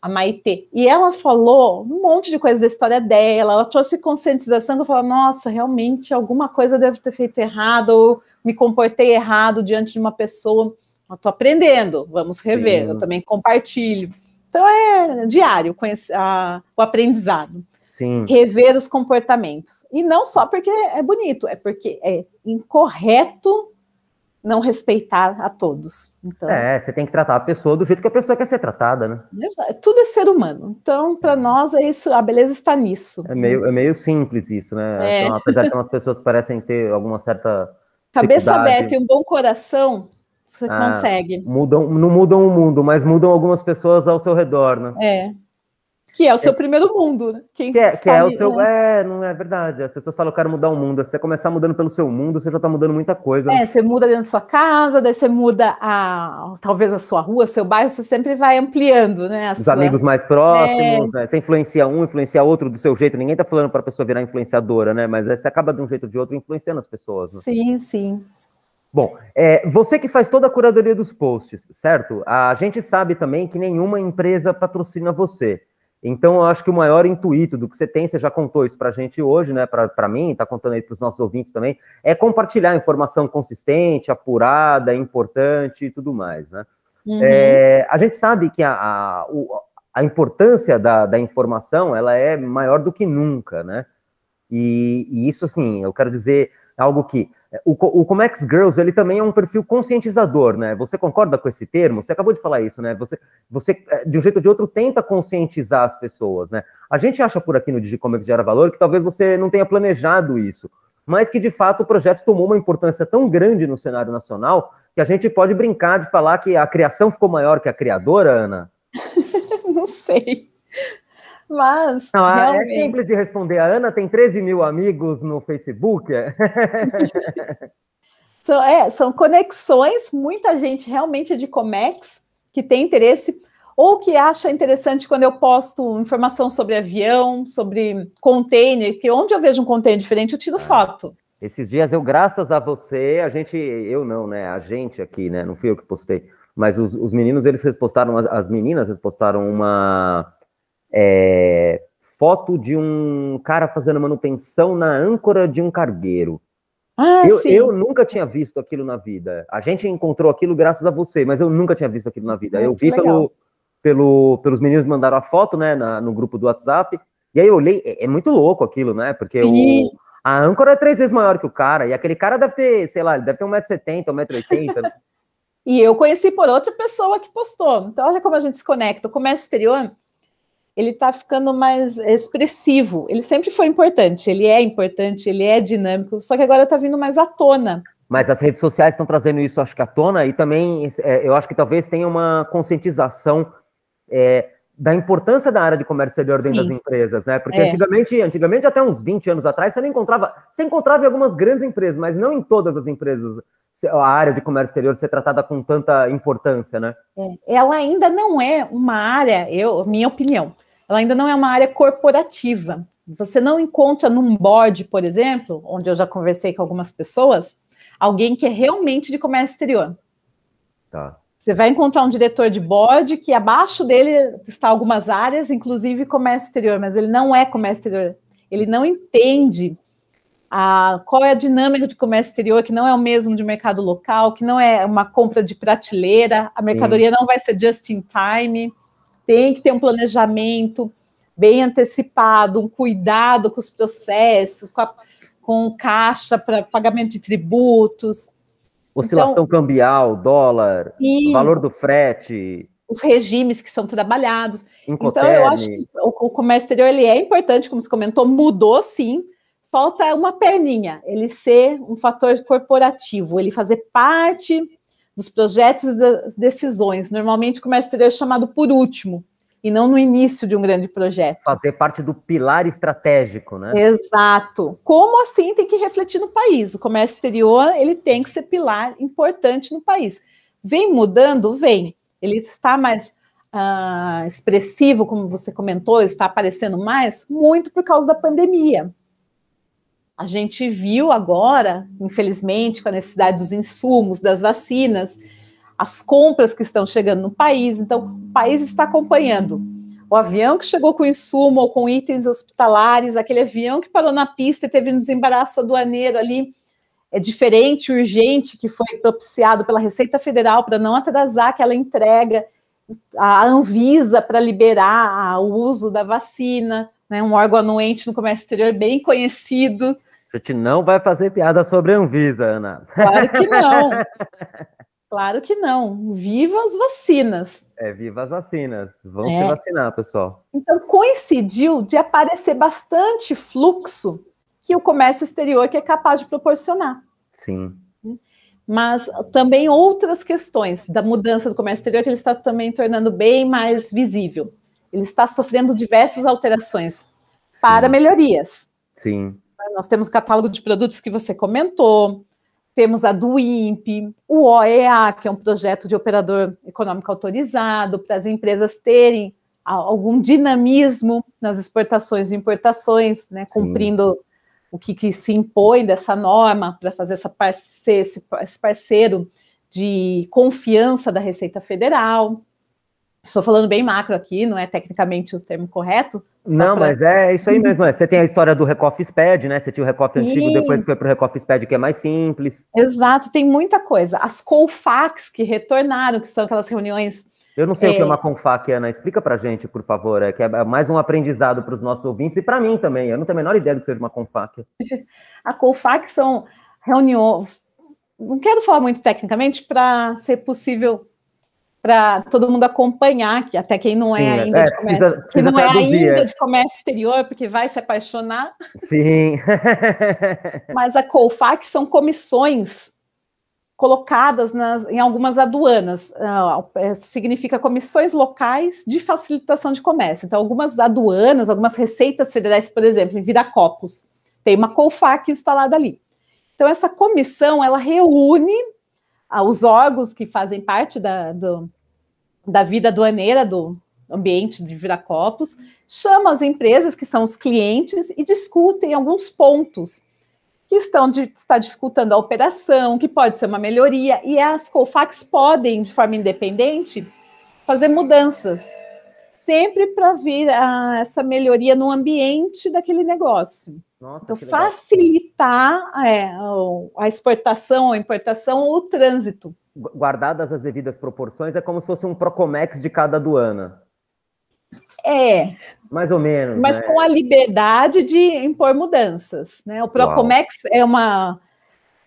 a Maitê, e ela falou um monte de coisa da história dela, ela trouxe conscientização que eu falo, nossa, realmente alguma coisa deve ter feito errado, ou me comportei errado diante de uma pessoa. Eu tô aprendendo, vamos rever, Sim. eu também compartilho. Então é diário a, o aprendizado. Sim. Rever os comportamentos. E não só porque é bonito, é porque é incorreto não respeitar a todos. Então, é, você tem que tratar a pessoa do jeito que a pessoa quer ser tratada, né? Tudo é ser humano. Então, para nós, é isso, a beleza está nisso. É meio, é meio simples isso, né? É. Então, apesar de algumas pessoas parecem ter alguma certa. Cabeça aberta e um bom coração, você ah, consegue. Mudam, não mudam o mundo, mas mudam algumas pessoas ao seu redor, né? É. Que é o seu é, primeiro mundo, né? Quem que é, que é ali, o seu. Né? É, não é verdade. As pessoas falam, eu quero mudar o mundo. Se você começar mudando pelo seu mundo, você já está mudando muita coisa. É, você muda dentro da sua casa, daí você muda a, talvez a sua rua, seu bairro, você sempre vai ampliando, né? Os sua... amigos mais próximos, é... né? Você influencia um, influencia outro do seu jeito. Ninguém está falando para a pessoa virar influenciadora, né? Mas você acaba de um jeito ou de outro influenciando as pessoas. Né? Sim, sim. Bom, é, você que faz toda a curadoria dos posts, certo? A gente sabe também que nenhuma empresa patrocina você. Então, eu acho que o maior intuito do que você tem, você já contou isso para a gente hoje, né? Para mim, está contando aí para os nossos ouvintes também, é compartilhar informação consistente, apurada, importante e tudo mais, né? Uhum. É, a gente sabe que a, a, a importância da, da, informação ela é maior do que nunca, né? E, e isso, assim, eu quero dizer algo que o, o Comex Girls, ele também é um perfil conscientizador, né? Você concorda com esse termo? Você acabou de falar isso, né? Você, você é, de um jeito ou de outro, tenta conscientizar as pessoas, né? A gente acha por aqui no Digicomex Gera Valor que talvez você não tenha planejado isso, mas que, de fato, o projeto tomou uma importância tão grande no cenário nacional que a gente pode brincar de falar que a criação ficou maior que a criadora, Ana? não sei. Mas. Não, é realmente... É simples de responder. A Ana tem 13 mil amigos no Facebook. são, é, são conexões, muita gente realmente é de Comex que tem interesse ou que acha interessante quando eu posto informação sobre avião, sobre container, que onde eu vejo um container diferente, eu tiro é. foto. Esses dias eu, graças a você, a gente, eu não, né? A gente aqui, né? Não fui eu que postei, mas os, os meninos, eles postaram, as, as meninas, postaram uma é, foto de um cara fazendo manutenção na âncora de um cargueiro. Ah, eu, eu, nunca tinha visto aquilo na vida. A gente encontrou aquilo graças a você, mas eu nunca tinha visto aquilo na vida. eu vi pelo, pelo, pelos meninos que mandaram a foto, né, na, no grupo do WhatsApp, e aí eu olhei, é, é muito louco aquilo, né, porque o, a âncora é três vezes maior que o cara, e aquele cara deve ter, sei lá, ele deve ter 1,70m, 1,80m. e eu conheci por outra pessoa que postou. Então, olha como a gente se conecta. O comércio exterior ele está ficando mais expressivo. Ele sempre foi importante, ele é importante, ele é dinâmico, só que agora está vindo mais à tona. Mas as redes sociais estão trazendo isso, acho que à tona, e também é, eu acho que talvez tenha uma conscientização é, da importância da área de comércio exterior dentro Sim. das empresas, né? Porque é. antigamente, antigamente, até uns 20 anos atrás, você não encontrava, você encontrava em algumas grandes empresas, mas não em todas as empresas a área de comércio exterior ser tratada com tanta importância, né? É, ela ainda não é uma área, eu, minha opinião, ela ainda não é uma área corporativa. Você não encontra num board, por exemplo, onde eu já conversei com algumas pessoas, alguém que é realmente de comércio exterior. Tá. Você vai encontrar um diretor de board que abaixo dele está algumas áreas, inclusive comércio exterior, mas ele não é comércio exterior. Ele não entende a, qual é a dinâmica de comércio exterior, que não é o mesmo de mercado local, que não é uma compra de prateleira, a mercadoria Sim. não vai ser just in time tem que ter um planejamento bem antecipado, um cuidado com os processos, com, a, com caixa para pagamento de tributos. Oscilação então, cambial, dólar, e, valor do frete. Os regimes que são trabalhados. Incoterm. Então, eu acho que o, o comércio exterior ele é importante, como você comentou, mudou sim. Falta uma perninha, ele ser um fator corporativo, ele fazer parte dos projetos e das decisões. Normalmente o comércio exterior é chamado por último, e não no início de um grande projeto. Fazer parte do pilar estratégico, né? Exato. Como assim tem que refletir no país? O comércio exterior ele tem que ser pilar importante no país. Vem mudando? Vem. Ele está mais uh, expressivo, como você comentou, está aparecendo mais, muito por causa da pandemia. A gente viu agora, infelizmente, com a necessidade dos insumos, das vacinas, as compras que estão chegando no país. Então, o país está acompanhando. o avião que chegou com insumo ou com itens hospitalares, aquele avião que parou na pista e teve um desembaraço aduaneiro ali, é diferente, urgente, que foi propiciado pela Receita Federal para não atrasar aquela entrega, a Anvisa para liberar o uso da vacina, né, um órgão anuente no comércio exterior bem conhecido. A gente não vai fazer piada sobre a Anvisa, Ana. Claro que não. Claro que não. Viva as vacinas. É, viva as vacinas. Vamos é. se vacinar, pessoal. Então, coincidiu de aparecer bastante fluxo que o comércio exterior que é capaz de proporcionar. Sim. Mas também outras questões da mudança do comércio exterior que ele está também tornando bem mais visível. Ele está sofrendo diversas alterações para Sim. melhorias. Sim. Nós temos o catálogo de produtos que você comentou, temos a do INPE, o OEA, que é um projeto de operador econômico autorizado, para as empresas terem algum dinamismo nas exportações e importações, né, cumprindo o que, que, se impõe dessa norma para fazer essa parce esse parceiro de confiança da Receita Federal. Estou falando bem macro aqui, não é tecnicamente o termo correto. Não, pra... mas é isso aí mesmo. É. Você tem a história do Recoff SPED, né? Você tinha o Recoff antigo, depois foi para o Recoff SPED, que é mais simples. Exato, tem muita coisa. As Colfax que retornaram, que são aquelas reuniões. Eu não sei é... o que é uma Confac, Ana. Explica para gente, por favor. É que é mais um aprendizado para os nossos ouvintes e para mim também. Eu não tenho a menor ideia do que seja uma Confac. a Colfac são reuniões. Não quero falar muito tecnicamente para ser possível para todo mundo acompanhar, que até quem não é Sim, ainda é, de comércio, precisa, precisa que não é ainda de comércio exterior, porque vai se apaixonar. Sim. Mas a COFAC são comissões colocadas nas, em algumas aduanas. Uh, significa comissões locais de facilitação de comércio. Então, algumas aduanas, algumas receitas federais, por exemplo, em Viracopos, tem uma COFAC instalada ali. Então, essa comissão, ela reúne os órgãos que fazem parte da, do, da vida aduaneira do ambiente de Viracopos, chama as empresas que são os clientes e discutem alguns pontos que estão de, está dificultando a operação, que pode ser uma melhoria, e as COFAX podem, de forma independente, fazer mudanças, sempre para vir a, essa melhoria no ambiente daquele negócio. Nossa, então, facilitar é, a exportação, a importação ou o trânsito. Guardadas as devidas proporções, é como se fosse um Procomex de cada aduana. É. Mais ou menos. Mas né? com a liberdade de impor mudanças. Né? O Procomex Uau. é uma,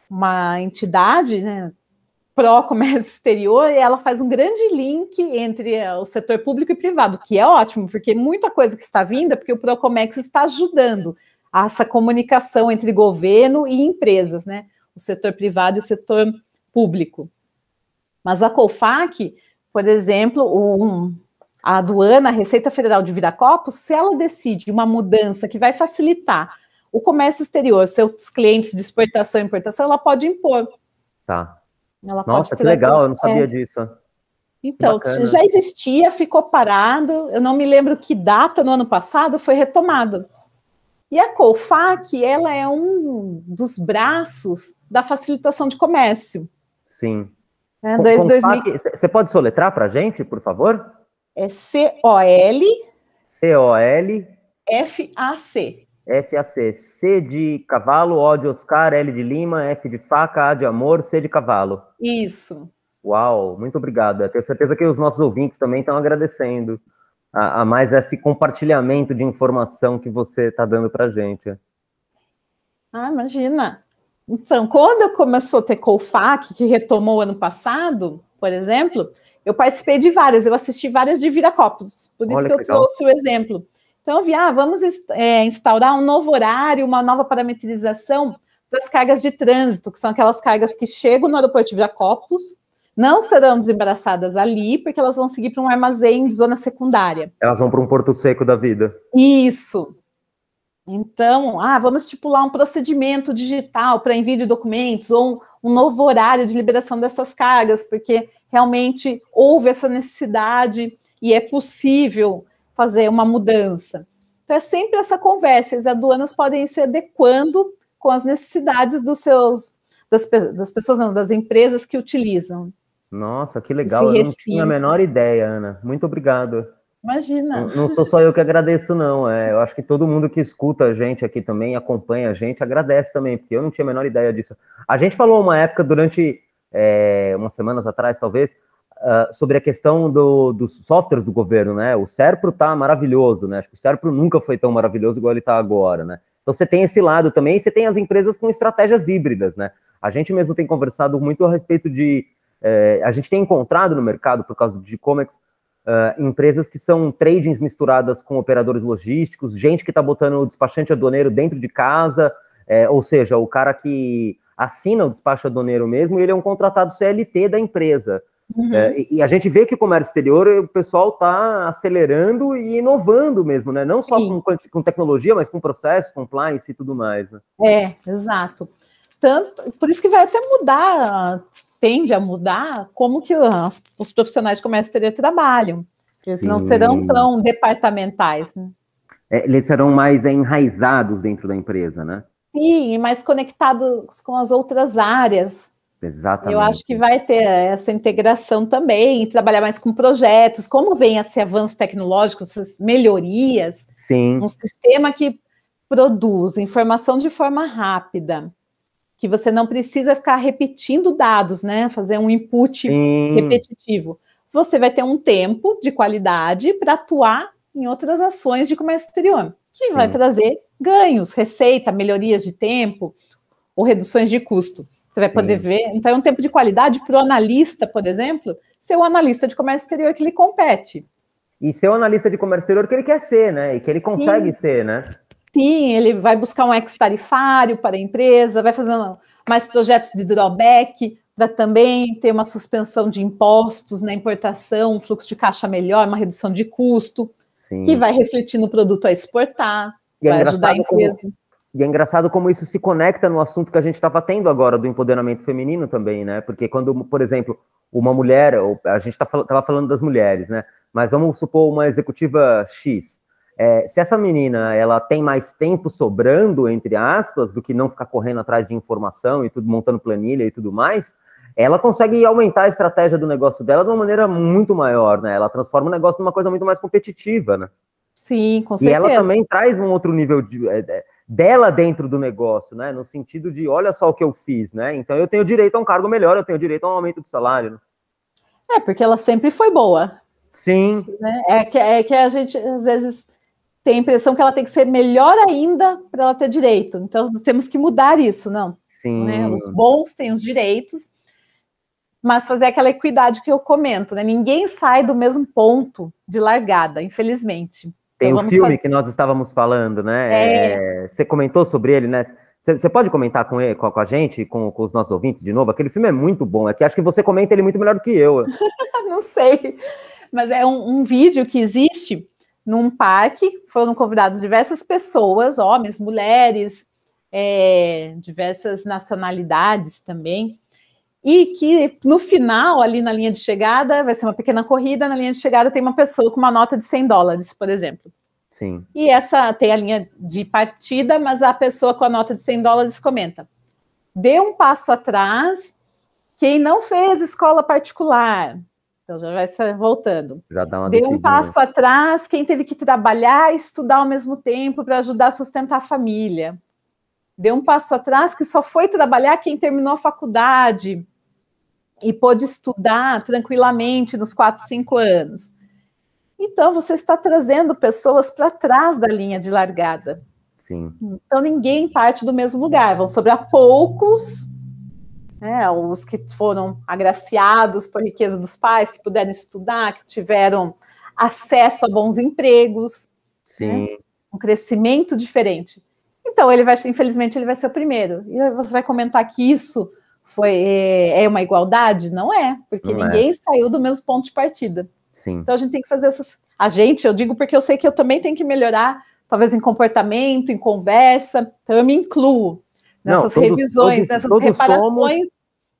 uma entidade, né? pró-comércio exterior, e ela faz um grande link entre o setor público e privado, que é ótimo, porque muita coisa que está vindo é porque o Procomex está ajudando essa comunicação entre governo e empresas, né? O setor privado e o setor público. Mas a COFAC, por exemplo, um, a aduana, a Receita Federal de Viracopos, se ela decide uma mudança que vai facilitar o comércio exterior, seus clientes de exportação e importação, ela pode impor. Tá. Ela Nossa, que legal, eu não sabia é. disso. Então, já existia, ficou parado. Eu não me lembro que data no ano passado foi retomado. E a COFAC, ela é um dos braços da facilitação de comércio. Sim. É, dois, COFAC, Você pode soletrar para a gente, por favor? É C-O-L... C-O-L... F-A-C. F-A-C. C de cavalo, O de Oscar, L de Lima, F de faca, A de amor, C de cavalo. Isso. Uau, muito obrigado. tenho certeza que os nossos ouvintes também estão agradecendo a, a mais esse compartilhamento de informação que você está dando para a gente. Ah, imagina. Então, quando começou a ter Colfac, que retomou ano passado, por exemplo, eu participei de várias, eu assisti várias de Viracopos, por isso Olha que, eu trouxe o exemplo. Então, eu vi, ah, vamos é, instaurar um novo horário, uma nova parametrização das cargas de trânsito, que são aquelas cargas que chegam no aeroporto de Viracopos, não serão desembaraçadas ali, porque elas vão seguir para um armazém de zona secundária. Elas vão para um porto seco da vida. Isso. Então, ah, vamos estipular um procedimento digital para envio de documentos ou um, um novo horário de liberação dessas cargas, porque realmente houve essa necessidade e é possível fazer uma mudança. Então, é sempre essa conversa. As aduanas podem se adequando com as necessidades dos seus das, das pessoas, não, das empresas que utilizam. Nossa, que legal. Eu não tinha a menor ideia, Ana. Muito obrigado. Imagina. Não, não, sou só eu que agradeço, não. É, eu acho que todo mundo que escuta a gente aqui também, acompanha a gente, agradece também, porque eu não tinha a menor ideia disso. A gente falou uma época, durante é, umas semanas atrás, talvez, uh, sobre a questão do, dos softwares do governo, né? O Serpro tá maravilhoso, né? Acho que o Serpro nunca foi tão maravilhoso igual ele está agora, né? Então você tem esse lado também, e você tem as empresas com estratégias híbridas, né? A gente mesmo tem conversado muito a respeito de. É, a gente tem encontrado no mercado, por causa do e-commerce, Uh, empresas que são tradings misturadas com operadores logísticos, gente que está botando o despachante aduaneiro dentro de casa, é, ou seja, o cara que assina o despacho aduaneiro mesmo, ele é um contratado CLT da empresa. Uhum. É, e a gente vê que o comércio exterior, o pessoal está acelerando e inovando mesmo, né? Não só com, com, tecnologia, mas com processo, compliance e tudo mais. Né? É, exato. Tanto, por isso que vai até mudar tende a mudar como que os, os profissionais de comércio exterior trabalham. Eles Sim. não serão tão departamentais. Né? É, eles serão mais enraizados dentro da empresa, né? Sim, e mais conectados com as outras áreas. Exatamente. Eu acho que vai ter essa integração também, trabalhar mais com projetos, como vem esse avanço tecnológico, essas melhorias. Sim. Um sistema que produz informação de forma rápida, que você não precisa ficar repetindo dados, né? Fazer um input Sim. repetitivo. Você vai ter um tempo de qualidade para atuar em outras ações de comércio exterior, que Sim. vai trazer ganhos, receita, melhorias de tempo ou reduções de custo. Você vai Sim. poder ver. Então, é um tempo de qualidade para o analista, por exemplo, ser o analista de comércio exterior que lhe compete. E ser o analista de comércio exterior que ele quer ser, né? E que ele consegue ser, né? Sim, ele vai buscar um ex-tarifário para a empresa, vai fazendo mais projetos de drawback para também ter uma suspensão de impostos na importação, um fluxo de caixa melhor, uma redução de custo, Sim. que vai refletir no produto a exportar, e é vai é ajudar a empresa. Como, e é engraçado como isso se conecta no assunto que a gente estava tendo agora do empoderamento feminino também, né? Porque quando, por exemplo, uma mulher, a gente estava tá, falando das mulheres, né? Mas vamos supor uma executiva X, é, se essa menina ela tem mais tempo sobrando, entre aspas, do que não ficar correndo atrás de informação e tudo, montando planilha e tudo mais, ela consegue aumentar a estratégia do negócio dela de uma maneira muito maior, né? Ela transforma o negócio numa coisa muito mais competitiva, né? Sim, com certeza. E ela também traz um outro nível de, é, dela dentro do negócio, né? No sentido de, olha só o que eu fiz, né? Então eu tenho direito a um cargo melhor, eu tenho direito a um aumento de salário. Né? É, porque ela sempre foi boa. Sim. Né? É, que, é que a gente, às vezes, tem a impressão que ela tem que ser melhor ainda para ela ter direito. Então, nós temos que mudar isso, não? Sim. Né? Os bons têm os direitos, mas fazer aquela equidade que eu comento, né? Ninguém sai do mesmo ponto de largada, infelizmente. Tem então, o filme fazer... que nós estávamos falando, né? É... É... Você comentou sobre ele, né? Você pode comentar com, ele, com a gente, com, com, os nossos ouvintes de novo? Aquele filme é muito bom, é que acho que você comenta ele muito melhor do que eu. Não sei, mas é um, um vídeo que existe num parque, foram convidados diversas pessoas, homens, mulheres, é, diversas nacionalidades também, e que no final, ali na linha de chegada, vai ser uma pequena corrida, na linha de chegada tem uma pessoa com uma nota de 100 dólares, por exemplo. Sim. E essa tem a linha de partida, mas a pessoa com a nota de 100 dólares comenta: dê um passo atrás, quem não fez escola particular, então já vai ser voltando. Já dá uma Deu um passo atrás, quem teve que trabalhar e estudar ao mesmo tempo para ajudar a sustentar a família. Deu um passo atrás que só foi trabalhar quem terminou a faculdade e pôde estudar tranquilamente nos quatro, cinco anos. Então, você está trazendo pessoas para trás da linha de largada. Sim. Então, ninguém parte do mesmo lugar. Vão sobrar poucos né, os que foram agraciados por riqueza dos pais, que puderam estudar, que tiveram acesso a bons empregos, né, um crescimento diferente. Então, ele vai, infelizmente, ele vai ser o primeiro. E você vai comentar que isso foi é, é uma igualdade? Não é, porque Não é. ninguém é. saiu do mesmo ponto de partida. Sim. Então a gente tem que fazer essas. A gente, eu digo porque eu sei que eu também tenho que melhorar, talvez em comportamento, em conversa. Então eu me incluo nessas Não, todos, revisões, todos, nessas todos reparações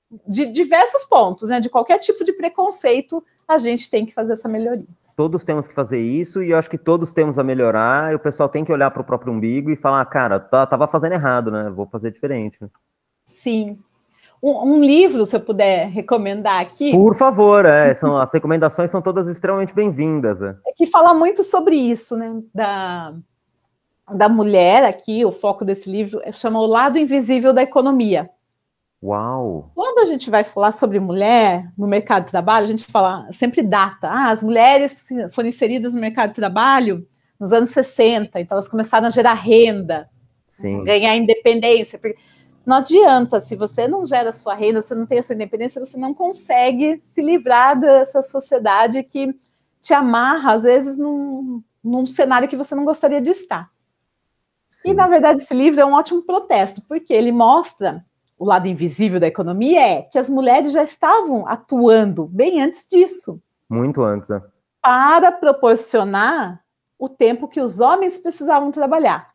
somos... de diversos pontos, né? De qualquer tipo de preconceito, a gente tem que fazer essa melhoria. Todos temos que fazer isso e eu acho que todos temos a melhorar. E o pessoal tem que olhar para o próprio umbigo e falar, cara, tá, tava fazendo errado, né? Vou fazer diferente. Sim. Um, um, livro, se eu puder recomendar aqui. Por favor, é, são, as recomendações são todas extremamente bem-vindas. É. é. que fala muito sobre isso, né? Da, da mulher aqui, o foco desse livro é, chama O Lado Invisível da Economia. Uau! Quando a gente vai falar sobre mulher no mercado de trabalho, a gente fala sempre data. Ah, as mulheres foram inseridas no mercado de trabalho nos anos 60, então elas começaram a gerar renda, Sim. ganhar independência. Não adianta, se você não gera sua renda, você não tem essa independência, você não consegue se livrar dessa sociedade que te amarra, às vezes, num, num cenário que você não gostaria de estar. Sim. E, na verdade, esse livro é um ótimo protesto, porque ele mostra o lado invisível da economia é que as mulheres já estavam atuando bem antes disso. Muito antes. Né? Para proporcionar o tempo que os homens precisavam trabalhar.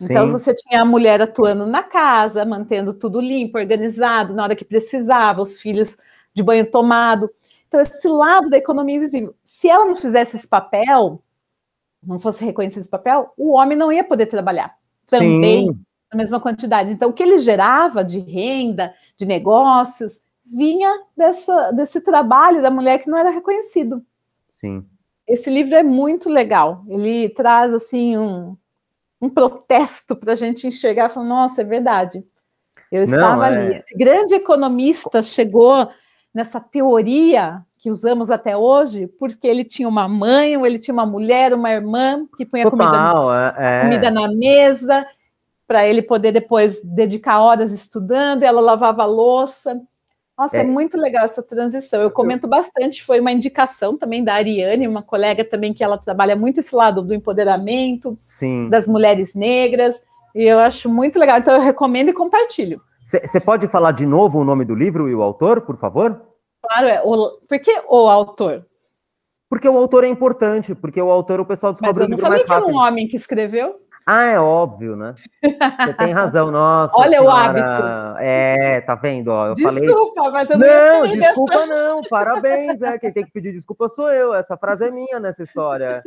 Então Sim. você tinha a mulher atuando na casa, mantendo tudo limpo, organizado, na hora que precisava, os filhos de banho tomado. Então, esse lado da economia invisível. Se ela não fizesse esse papel, não fosse reconhecido esse papel, o homem não ia poder trabalhar também Sim na mesma quantidade. Então, o que ele gerava de renda, de negócios, vinha dessa, desse trabalho da mulher que não era reconhecido. Sim. Esse livro é muito legal. Ele traz assim um, um protesto para a gente enxergar, falando, nossa, é verdade. Eu estava não, é... ali. Esse grande economista chegou nessa teoria que usamos até hoje, porque ele tinha uma mãe, ou ele tinha uma mulher, uma irmã que punha Total, comida, é, é. comida na mesa, para ele poder depois dedicar horas estudando, ela lavava a louça. Nossa, é. é. muito legal essa transição. Eu comento bastante, foi uma indicação também da Ariane, uma colega também que ela trabalha muito esse lado do empoderamento Sim. das mulheres negras, e eu acho muito legal. Então eu recomendo e compartilho. Você pode falar de novo o nome do livro e o autor, por favor? Claro, é. O, por que o autor? Porque o autor é importante, porque o autor o pessoal descobre Mas eu não falei que era um homem que escreveu. Ah, é óbvio, né? Você tem razão, nossa. Olha senhora. o hábito. É, tá vendo? Ó, eu desculpa, falei... mas eu não Não, desculpa dessa... não, parabéns. É, quem tem que pedir desculpa sou eu. Essa frase é minha nessa história.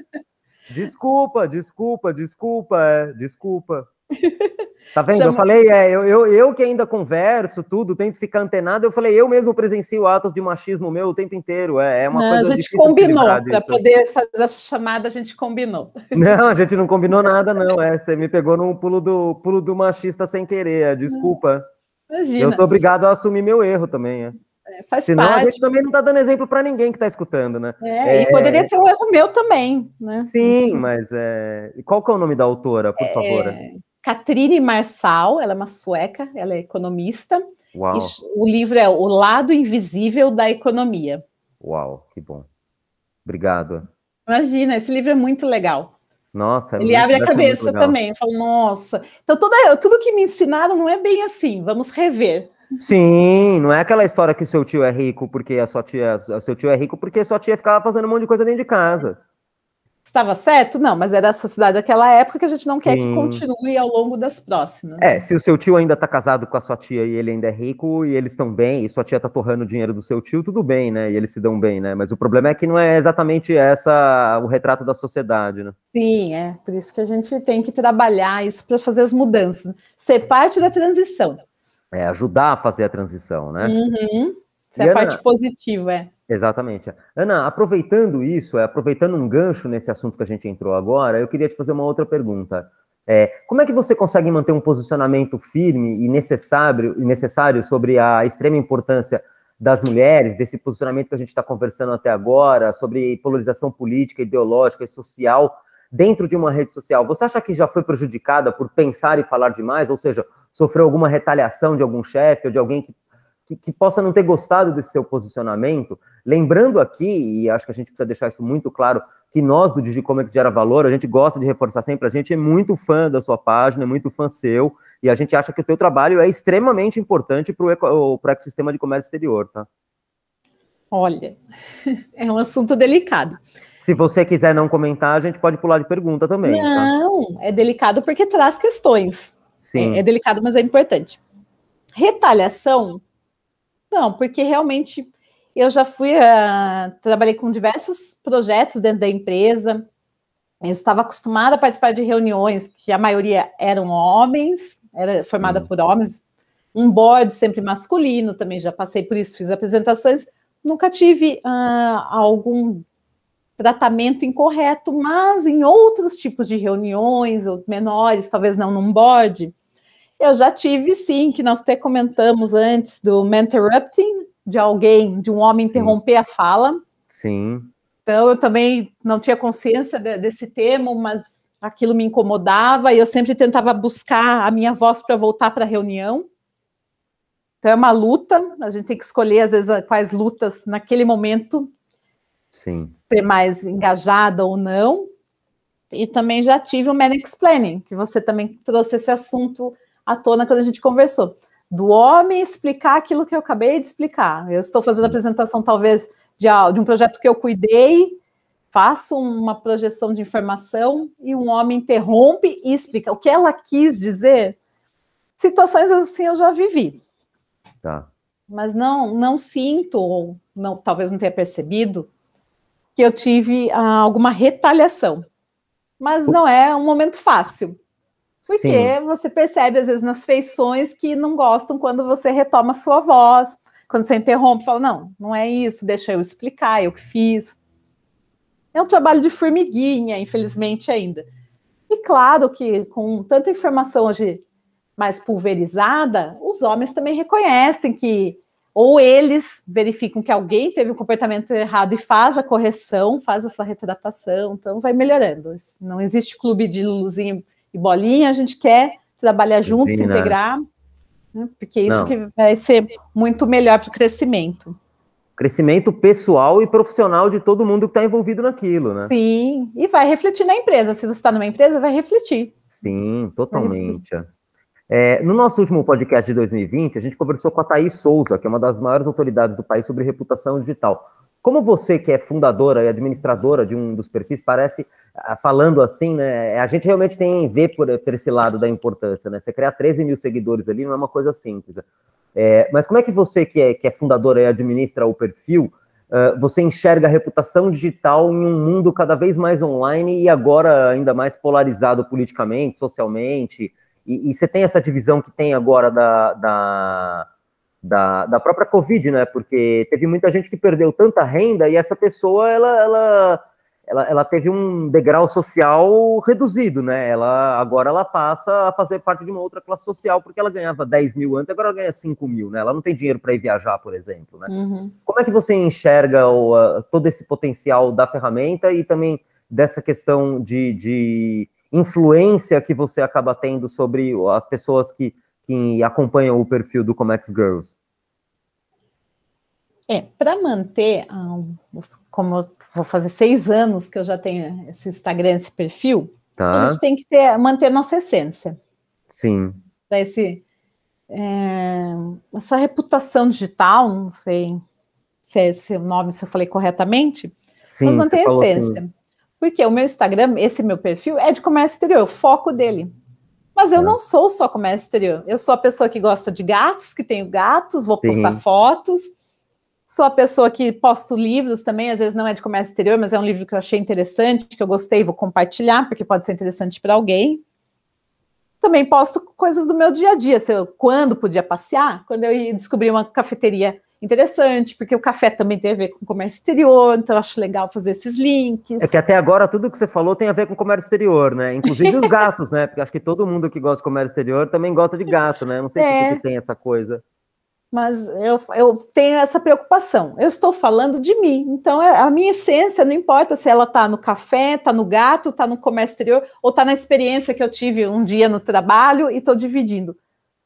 Desculpa, desculpa, desculpa, é, desculpa. Tá vendo? Chama... Eu falei, é, eu, eu, eu que ainda converso tudo, tento ficar antenado, eu falei, eu mesmo presencio atos de machismo meu o tempo inteiro. É, é uma não, coisa A gente combinou, para poder fazer essa chamada, a gente combinou. Não, a gente não combinou nada, não. É, você me pegou no pulo do, pulo do machista sem querer, é, desculpa. Imagina. Eu sou obrigado a assumir meu erro também. É. É, faz Senão parte. a gente também não está dando exemplo para ninguém que está escutando, né? É, é, e poderia ser um erro meu também, né? Sim, Isso. mas é... qual que é o nome da autora, por é... favor? Catrine Marçal, ela é uma sueca, ela é economista. Uau. o livro é O Lado Invisível da Economia. Uau, que bom. Obrigado. Imagina, esse livro é muito legal. Nossa, é ele abre a cabeça também. Fala, nossa, então toda, tudo que me ensinaram não é bem assim. Vamos rever. Sim, não é aquela história que seu tio é rico porque a sua tia, seu tio é rico porque sua tia ficava fazendo um monte de coisa dentro de casa estava certo? Não, mas era a sociedade daquela época que a gente não quer Sim. que continue ao longo das próximas. É, se o seu tio ainda está casado com a sua tia e ele ainda é rico e eles estão bem, e sua tia está torrando o dinheiro do seu tio, tudo bem, né? E eles se dão bem, né? Mas o problema é que não é exatamente essa o retrato da sociedade, né? Sim, é. Por isso que a gente tem que trabalhar isso para fazer as mudanças. Ser parte da transição. É, ajudar a fazer a transição, né? Uhum. Isso é a parte positiva, é. Exatamente. Ana, aproveitando isso, é, aproveitando um gancho nesse assunto que a gente entrou agora, eu queria te fazer uma outra pergunta. É, como é que você consegue manter um posicionamento firme e necessário, e necessário sobre a extrema importância das mulheres, desse posicionamento que a gente está conversando até agora, sobre polarização política, ideológica e social dentro de uma rede social? Você acha que já foi prejudicada por pensar e falar demais? Ou seja, sofreu alguma retaliação de algum chefe ou de alguém que que, que, possa não ter gostado desse seu posicionamento. Lembrando aqui, e acho que a gente precisa deixar isso muito claro, que nós do Digicomics Gera Valor, a gente gosta de reforçar sempre, a gente é muito fã da sua página, é muito fã seu, e a gente acha que o teu trabalho é extremamente importante para o ecossistema de comércio exterior, tá? Olha, é um assunto delicado. Se você quiser não comentar, a gente pode pular de pergunta também. Tá? Não, tá? é delicado porque traz questões. Sim. É, é delicado, mas é importante. Retaliação não, porque realmente eu já fui, uh, trabalhei com diversos projetos dentro da empresa, eu estava acostumada a participar de reuniões que a maioria eram homens, era formada por homens, um board sempre masculino, também já passei por isso, fiz apresentações, nunca tive uh, algum tratamento incorreto, mas em outros tipos de reuniões, ou menores, talvez não num board, eu já tive sim, que nós até comentamos antes do interrupting, de alguém, de um homem sim. interromper a fala. Sim. Então eu também não tinha consciência de, desse termo, mas aquilo me incomodava e eu sempre tentava buscar a minha voz para voltar para a reunião. Então é uma luta, a gente tem que escolher às vezes quais lutas naquele momento Sim. ser mais engajada ou não. E também já tive o Manic Explaining, que você também trouxe esse assunto à tona quando a gente conversou. Do homem explicar aquilo que eu acabei de explicar. Eu estou fazendo a apresentação, talvez, de, de um projeto que eu cuidei, faço uma projeção de informação e um homem interrompe e explica o que ela quis dizer. Situações assim eu já vivi. Tá. Mas não, não sinto, ou não, talvez não tenha percebido, que eu tive ah, alguma retaliação. Mas não é um momento fácil. Porque Sim. você percebe, às vezes, nas feições que não gostam quando você retoma a sua voz, quando você interrompe, fala, não, não é isso, deixa eu explicar, eu que fiz. É um trabalho de formiguinha, infelizmente, ainda. E claro que com tanta informação hoje mais pulverizada, os homens também reconhecem que ou eles verificam que alguém teve um comportamento errado e faz a correção, faz essa retratação, então vai melhorando. Não existe clube de luzinha e bolinha, a gente quer trabalhar juntos, se integrar, né? porque é isso Não. que vai ser muito melhor para o crescimento. Crescimento pessoal e profissional de todo mundo que está envolvido naquilo, né? Sim, e vai refletir na empresa. Se você está numa empresa, vai refletir. Sim, totalmente. Refletir. É, no nosso último podcast de 2020, a gente conversou com a Thaís Souza, que é uma das maiores autoridades do país sobre reputação digital. Como você, que é fundadora e administradora de um dos perfis, parece, ah, falando assim, né? A gente realmente tem ver por, por esse lado da importância, né? Você criar 13 mil seguidores ali não é uma coisa simples. É, mas como é que você, que é, que é fundadora e administra o perfil, uh, você enxerga a reputação digital em um mundo cada vez mais online e agora ainda mais polarizado politicamente, socialmente? E, e, você tem essa divisão que tem agora da, da, da, da, própria Covid, né? Porque teve muita gente que perdeu tanta renda e essa pessoa, ela, ela, ela, ela teve um degrau social reduzido, né? Ela agora ela passa a fazer parte de uma outra classe social, porque ela ganhava 10 mil antes, agora ela ganha 5 mil, né? Ela não tem dinheiro para ir viajar, por exemplo, né? Uhum. Como é que você enxerga o, uh, todo esse potencial da ferramenta e também dessa questão de, de influência que você acaba tendo sobre as pessoas que, que acompanham o perfil do Comex Girls? É, para manter, como eu vou fazer seis anos que eu já tenho esse Instagram, esse perfil, tá. a gente tem que ter, manter nossa essência. Sim. Para esse é, essa reputação digital, não sei se é esse o nome, se eu falei corretamente, Sim, mas manter a essência. Assim. Porque o meu Instagram, esse meu perfil, é de comércio exterior, o foco dele. Mas eu é. não sou só comércio exterior. Eu sou a pessoa que gosta de gatos, que tenho gatos, vou postar Sim. fotos. Sou a pessoa que posto livros também, às vezes não é de comércio exterior, mas é um livro que eu achei interessante, que eu gostei, vou compartilhar, porque pode ser interessante para alguém. Também posto coisas do meu dia a dia. Se eu, quando podia passear, quando eu ia descobrir uma cafeteria interessante, porque o café também tem a ver com comércio exterior, então eu acho legal fazer esses links. É que até agora tudo que você falou tem a ver com comércio exterior, né? Inclusive os gatos, né? Porque acho que todo mundo que gosta de comércio exterior também gosta de gato, né? Não sei é. se tem essa coisa. Mas eu, eu tenho essa preocupação. Eu estou falando de mim. Então, é, a minha essência, não importa se ela está no café, está no gato, está no comércio exterior, ou está na experiência que eu tive um dia no trabalho e estou dividindo.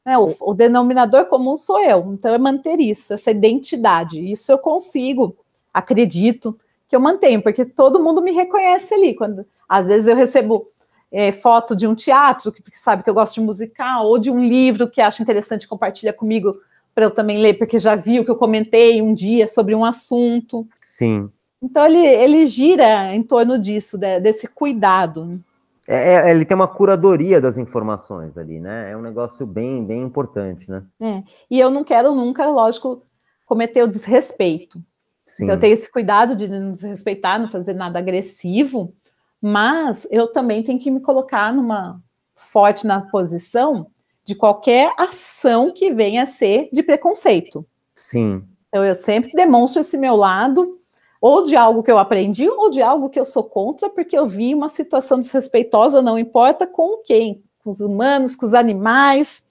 Né? O, o, denominador comum sou eu, então é manter isso, essa identidade. Isso eu consigo, acredito que eu mantenho, porque todo mundo me reconhece ali. Quando às vezes eu recebo é, foto de um teatro, que sabe que eu gosto de musical, ou de um livro que acha interessante, compartilha comigo para eu também ler, porque já viu que eu comentei um dia sobre um assunto. Sim. Então ele, ele gira em torno disso, de, desse cuidado. É, é, ele tem uma curadoria das informações ali, né? É um negócio bem, bem importante, né? É. E eu não quero nunca, lógico, cometer o desrespeito. Sim. Então, eu tenho esse cuidado de não desrespeitar, não fazer nada agressivo, mas eu também tenho que me colocar numa forte na posição de qualquer ação que venha a ser de preconceito. Sim. Então, eu sempre demonstro esse meu lado, ou de algo que eu aprendi, ou de algo que eu sou contra, porque eu vi uma situação desrespeitosa, não importa com quem, com os humanos, com os animais.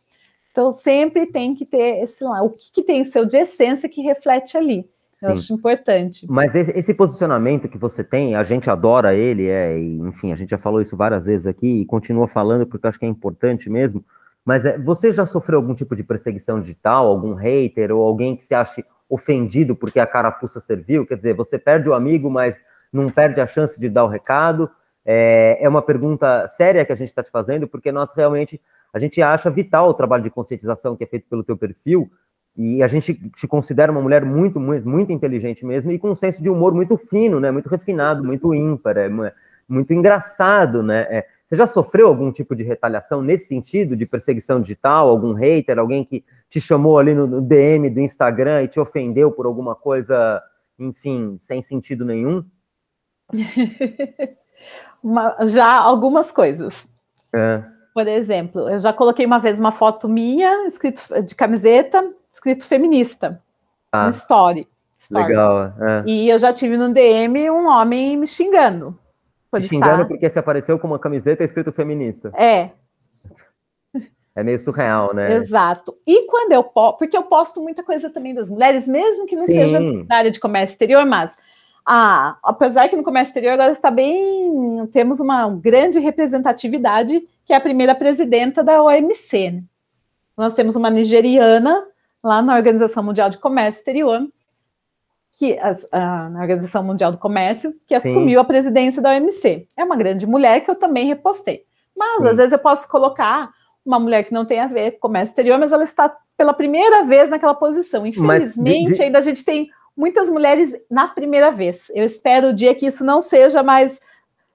Então, sempre tem que ter esse lá, o que, que tem seu de essência que reflete ali. Sim. Eu acho importante. Mas esse, esse, posicionamento que você tem, a gente adora ele, é, enfim, a gente já falou isso várias vezes aqui e continua falando porque eu acho que é importante mesmo. Mas é, você já sofreu algum tipo de perseguição digital, algum hater ou alguém que se ache ofendido porque a carapuça serviu? Quer dizer, você perde o amigo, mas não perde a chance de dar o recado? É, é uma pergunta séria que a gente está te fazendo, porque nós realmente a gente acha vital o trabalho de conscientização que é feito pelo teu perfil, e a gente te considera uma mulher muito, muito, muito inteligente mesmo, e com um senso de humor muito fino, né? Muito refinado, muito ímpar, é, muito engraçado, né? É, você já sofreu algum tipo de retaliação nesse sentido, de perseguição digital, algum hater, alguém que te chamou ali no, DM do Instagram e te ofendeu por alguma coisa, enfim, sem sentido nenhum? uma, já algumas coisas. É. Por exemplo, eu já coloquei uma vez uma foto minha, escrito de camiseta, escrito feminista, ah, no story. story. Legal. É. E eu já tive no DM um homem me xingando. Te xingando estar... porque você apareceu com uma camiseta escrito feminista. É. É meio surreal, né? Exato. E quando eu posto, porque eu posto muita coisa também das mulheres, mesmo que não Sim. seja da área de comércio exterior, mas ah, apesar que no comércio exterior agora está bem, temos uma grande representatividade, que é a primeira presidenta da OMC. Né? Nós temos uma nigeriana lá na Organização Mundial de Comércio Exterior, que as, na Organização Mundial do Comércio, que Sim. assumiu a presidência da OMC. É uma grande mulher que eu também repostei. Mas Sim. às vezes eu posso colocar uma mulher que não tem a ver com comércio exterior, mas ela está pela primeira vez naquela posição. Infelizmente, de, de... ainda a gente tem muitas mulheres na primeira vez. Eu espero o dia que isso não seja mais,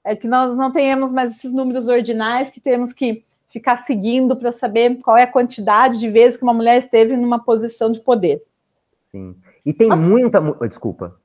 é, que nós não tenhamos mais esses números ordinais, que temos que ficar seguindo para saber qual é a quantidade de vezes que uma mulher esteve numa posição de poder. Sim. E tem muita. Desculpa.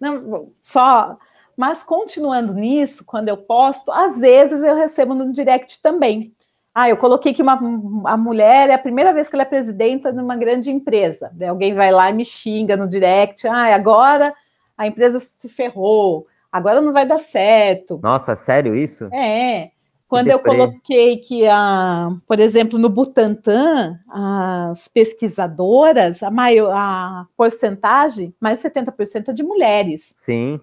Não, só. Mas continuando nisso, quando eu posto, às vezes eu recebo no direct também. Ah, eu coloquei que uma, a mulher é a primeira vez que ela é presidenta de uma grande empresa. Daí alguém vai lá e me xinga no direct. Ah, agora a empresa se ferrou, agora não vai dar certo. Nossa, sério isso? É. Quando eu coloquei que, a, por exemplo, no Butantan, as pesquisadoras, a maior a porcentagem, mais de 70% é de mulheres. Sim.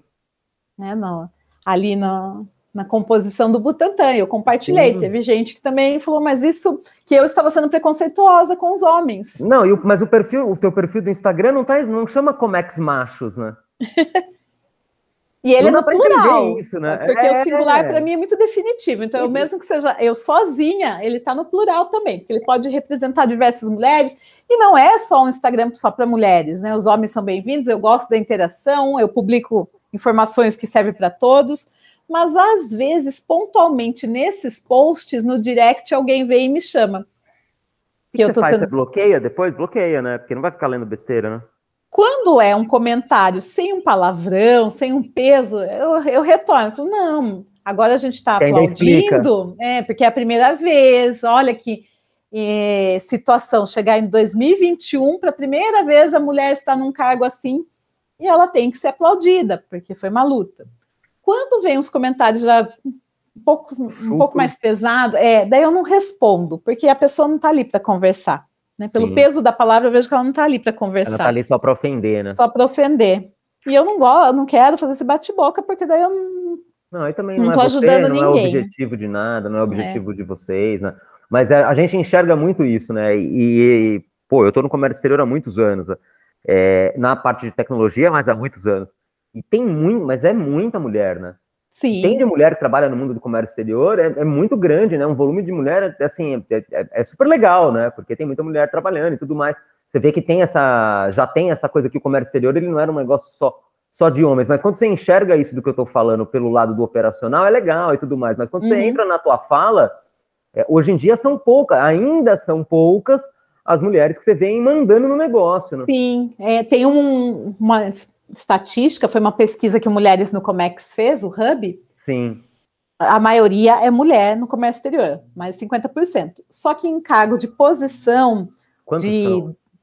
Né, no, ali no, na composição do Butantan. Eu compartilhei. Sim. Teve gente que também falou, mas isso que eu estava sendo preconceituosa com os homens. Não, mas o perfil, o teu perfil do Instagram não, tá, não chama Comex machos, né? E ele não é no plural. Isso, né? Porque é... o singular, para mim, é muito definitivo. Então, eu, mesmo que seja eu sozinha, ele está no plural também, porque ele pode representar diversas mulheres. E não é só um Instagram só para mulheres, né? Os homens são bem-vindos, eu gosto da interação, eu publico informações que servem para todos mas às vezes, pontualmente, nesses posts, no direct, alguém vem e me chama. Que, que eu tô faz? Sendo... Você bloqueia depois? Bloqueia, né? Porque não vai ficar lendo besteira, né? Quando é um comentário sem um palavrão, sem um peso, eu, eu retorno. Eu falo, não, agora a gente está aplaudindo, é, porque é a primeira vez, olha que é, situação, chegar em 2021, para a primeira vez a mulher está num cargo assim, e ela tem que ser aplaudida, porque foi uma luta. Quando vem os comentários já um pouco, um pouco mais pesado, é, daí eu não respondo, porque a pessoa não está ali para conversar. Né? Pelo Sim. peso da palavra, eu vejo que ela não está ali para conversar. Ela está ali só para ofender, né? Só para ofender. E eu não gosto, eu não quero fazer esse bate-boca, porque daí eu não. Não, aí também não, não é você, ajudando não ninguém. Não é objetivo de nada, não é objetivo é. de vocês, né? Mas a, a, gente enxerga muito isso, né? E, e pô, eu estou no comércio exterior há muitos anos, é, na parte de tecnologia, mas há muitos anos. E tem muito, mas é muita mulher, né? Sim. Tem de mulher que trabalha no mundo do comércio exterior, é, é muito grande, né? Um volume de mulher, assim, é, é, é, super legal, né? Porque tem muita mulher trabalhando e tudo mais. Você vê que tem essa, já tem essa coisa que o comércio exterior, ele não era um negócio só, só de homens, mas quando você enxerga isso do que eu tô falando pelo lado do operacional, é legal e tudo mais. Mas quando uhum. você entra na tua fala, é, hoje em dia são poucas, ainda são poucas as mulheres que você vê mandando no negócio, né? Sim, é, tem um, uma estatística, foi uma pesquisa que o Mulheres no Comex fez, o Hub. Sim. a maioria é mulher no comércio exterior, mais 50%. Só que em cargo de posição de,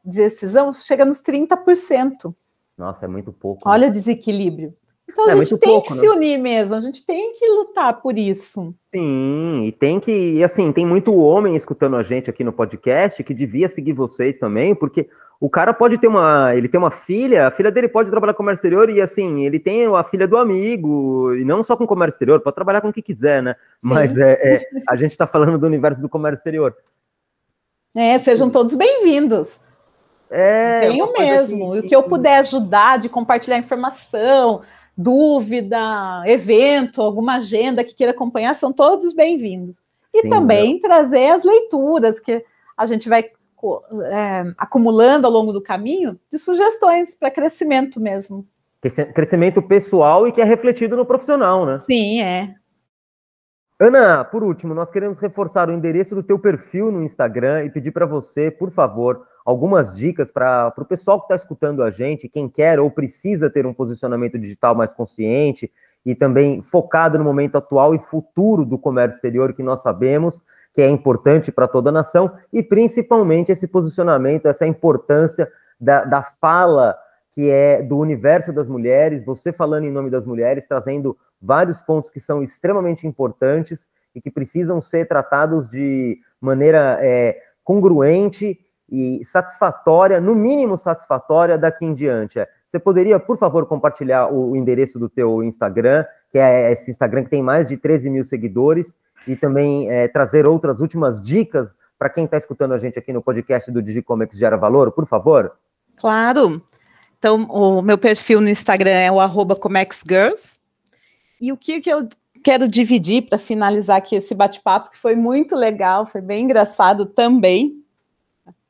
de decisão chega nos 30%. Nossa, é muito pouco. Né? Olha o desequilíbrio. Então é a gente tem pouco, que né? se unir mesmo, a gente tem que lutar por isso. Sim, e tem que, e assim, tem muito homem escutando a gente aqui no podcast que devia seguir vocês também, porque o cara pode ter uma, ele tem uma filha, a filha dele pode trabalhar com comércio exterior e assim, ele tem a filha do amigo, e não só com comércio exterior, pode trabalhar com o que quiser, né? Sim. Mas é, é a gente está falando do universo do comércio exterior. É, sejam todos bem-vindos. É, Venho mesmo. Que... o que eu puder ajudar de compartilhar informação, dúvida, evento, alguma agenda que queira acompanhar, são todos bem-vindos. E Sim, também trazer as leituras que a gente vai é, acumulando ao longo do caminho de sugestões para crescimento mesmo. Crescimento pessoal e que é refletido no profissional, né? Sim, é. Ana, por último, nós queremos reforçar o endereço do teu perfil no Instagram e pedir para você, por favor, algumas dicas para o pessoal que está escutando a gente, quem quer ou precisa ter um posicionamento digital mais consciente e também focado no momento atual e futuro do comércio exterior, que nós sabemos que é importante para toda a nação, e principalmente esse posicionamento, essa importância da, da fala que é do universo das mulheres, você falando em nome das mulheres, trazendo vários pontos que são extremamente importantes e que precisam ser tratados de maneira é, congruente e satisfatória, no mínimo satisfatória daqui em diante. Você poderia, por favor, compartilhar o endereço do teu Instagram, que é esse Instagram que tem mais de 13 mil seguidores, e também é, trazer outras últimas dicas para quem está escutando a gente aqui no podcast do Digicomics Gera Valor, por favor? Claro. Então, o meu perfil no Instagram é o ComexGirls. E o que, que eu quero dividir para finalizar aqui esse bate-papo, que foi muito legal, foi bem engraçado também,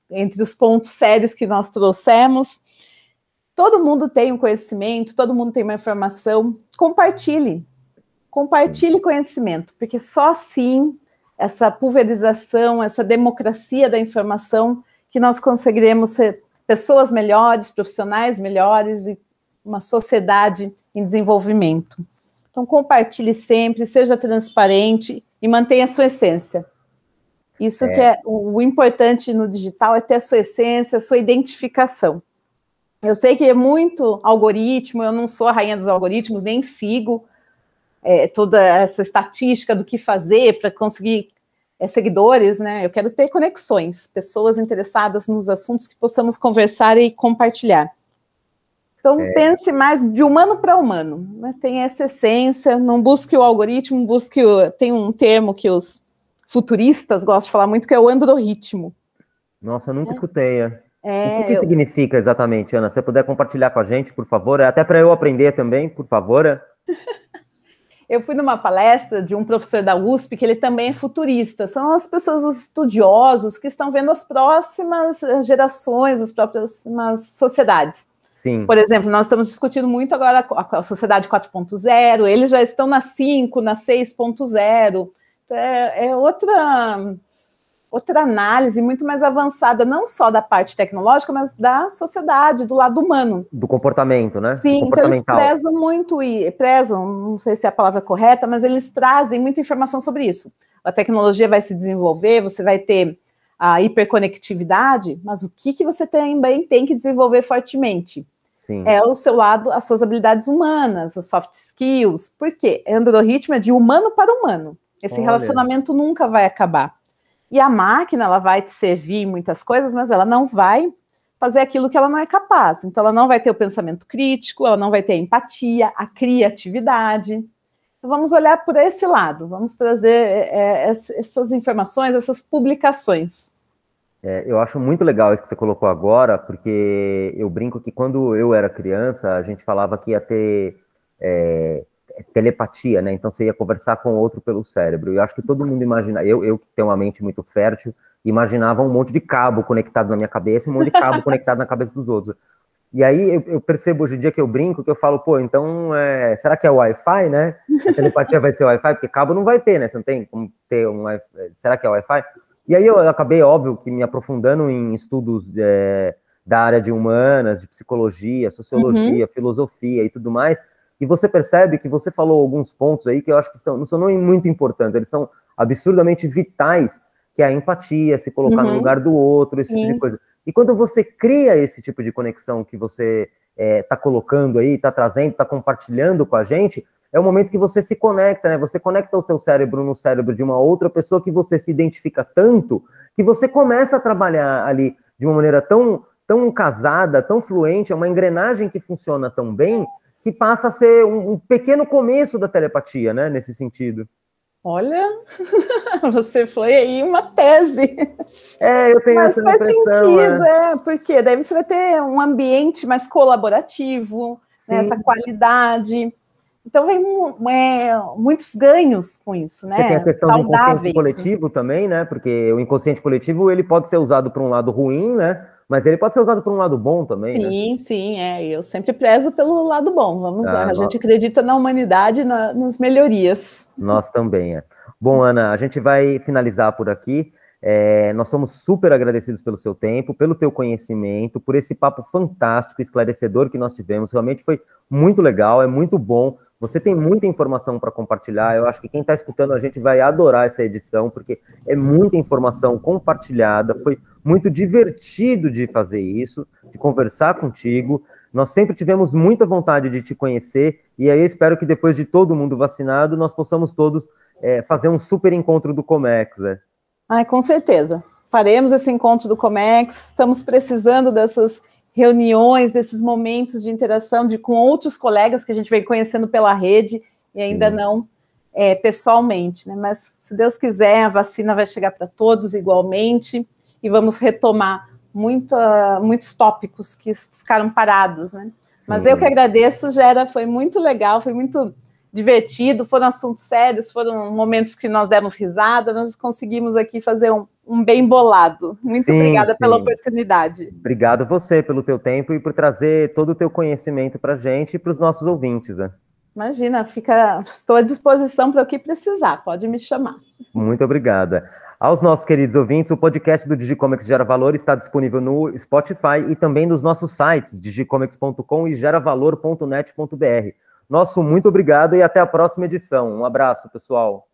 entre os pontos sérios que nós trouxemos. Todo mundo tem um conhecimento, todo mundo tem uma informação, compartilhe. Compartilhe conhecimento, porque só assim essa pulverização, essa democracia da informação, que nós conseguiremos ser pessoas melhores, profissionais melhores e uma sociedade em desenvolvimento. Então, compartilhe sempre, seja transparente e mantenha a sua essência. Isso é. que é o, o importante no digital é ter a sua essência, a sua identificação. Eu sei que é muito algoritmo, eu não sou a rainha dos algoritmos, nem sigo, é, toda essa estatística do que fazer para conseguir é, seguidores, né? Eu quero ter conexões, pessoas interessadas nos assuntos que possamos conversar e compartilhar. Então, é. pense mais de humano para humano, né? tem essa essência, não busque o algoritmo, busque o. Tem um termo que os futuristas gostam de falar muito, que é o androrritmo. Nossa, eu nunca é. escutei. É. É, o que, que eu... significa exatamente, Ana? Se você puder compartilhar com a gente, por favor, até para eu aprender também, por favor. Eu fui numa palestra de um professor da USP que ele também é futurista. São as pessoas, os estudiosos que estão vendo as próximas eh, gerações, as próximas sociedades. Sim. Por exemplo, nós estamos discutindo muito agora a sociedade 4.0, eles já estão na 5, na 6.0. É, é outra outra análise muito mais avançada, não só da parte tecnológica, mas da sociedade, do lado humano. Do comportamento, né? Sim, então eles prezam muito e prezam, não sei se é a palavra correta, mas eles trazem muita informação sobre isso. A tecnologia vai se desenvolver, você vai ter a hiperconectividade, mas o que, que você também tem que desenvolver fortemente? Sim. É o seu lado, as suas habilidades humanas, as soft skills. Por quê? Androritmo é de humano para humano. Esse Olha. relacionamento nunca vai acabar. E a máquina, ela vai te servir muitas coisas, mas ela não vai fazer aquilo que ela não é capaz. Então, ela não vai ter o pensamento crítico, ela não vai ter a empatia, a criatividade. Então, vamos olhar por esse lado, vamos trazer é, essas informações, essas publicações. É, eu acho muito legal isso que você colocou agora, porque eu brinco que quando eu era criança, a gente falava que ia ter é, telepatia, né? Então você ia conversar com outro pelo cérebro. E eu acho que todo mundo imagina, eu, eu que tenho uma mente muito fértil, imaginava um monte de cabo conectado na minha cabeça, um monte de cabo conectado na cabeça dos outros. E aí eu, eu, percebo hoje em dia que eu brinco, que eu falo, pô, então é, será que é Wi-Fi, né? A telepatia vai ser Wi-Fi, porque cabo não vai ter, né? Você não tem como ter um Será que é Wi-Fi? E aí eu acabei, óbvio, que me aprofundando em estudos é, da área de humanas, de psicologia, sociologia, uhum. filosofia e tudo mais E você percebe que você falou alguns pontos aí que eu acho que são, não são muito importantes, eles são absurdamente vitais, que é a empatia, se colocar uhum. no lugar do outro, esse Sim. tipo de coisa. E quando você cria esse tipo de conexão que você está é, colocando aí, está trazendo, está compartilhando com a gente, é o momento que você se conecta, né? Você conecta o seu cérebro no cérebro de uma outra pessoa que você se identifica tanto que você começa a trabalhar ali de uma maneira tão, tão casada, tão fluente, é uma engrenagem que funciona tão bem que passa a ser um, um pequeno começo da telepatia, né? Nesse sentido. Olha, você foi aí uma tese. É, eu tenho Mas essa faz. Sentido, é. é, porque daí você vai ter um ambiente mais colaborativo, né, essa qualidade. Então, vem é, muitos ganhos com isso, né? tem a questão Saudáveis, do inconsciente coletivo também, né? Porque o inconsciente coletivo ele pode ser usado para um lado ruim, né? Mas ele pode ser usado para um lado bom também. Sim, né? sim, é. Eu sempre prezo pelo lado bom. Vamos ah, lá. A gente acredita na humanidade, na, nas melhorias. Nós também, é. Bom, Ana, a gente vai finalizar por aqui. É, nós somos super agradecidos pelo seu tempo, pelo teu conhecimento, por esse papo fantástico, esclarecedor que nós tivemos. Realmente foi muito legal, é muito bom. Você tem muita informação para compartilhar. Eu acho que quem está escutando a gente vai adorar essa edição, porque é muita informação compartilhada. Foi muito divertido de fazer isso, de conversar contigo. Nós sempre tivemos muita vontade de te conhecer, e aí espero que depois de todo mundo vacinado, nós possamos todos é, fazer um super encontro do Comex. Né? Ai, com certeza. Faremos esse encontro do Comex. Estamos precisando dessas reuniões, desses momentos de interação de, com outros colegas que a gente vem conhecendo pela rede e ainda Sim. não é, pessoalmente. Né? Mas, se Deus quiser, a vacina vai chegar para todos igualmente e vamos retomar muita, muitos tópicos que ficaram parados. Né? Mas eu que agradeço, Gera, foi muito legal, foi muito divertido, foram assuntos sérios, foram momentos que nós demos risada, nós conseguimos aqui fazer um, um bem bolado. Muito sim, obrigada sim. pela oportunidade. Obrigado você pelo teu tempo e por trazer todo o teu conhecimento para a gente e para os nossos ouvintes. Né? Imagina, fica, estou à disposição para o que precisar, pode me chamar. Muito obrigada. Aos nossos queridos ouvintes, o podcast do Digicomics Gera Valor está disponível no Spotify e também nos nossos sites, digicomics.com e geravalor.net.br. Nosso muito obrigado e até a próxima edição. Um abraço, pessoal.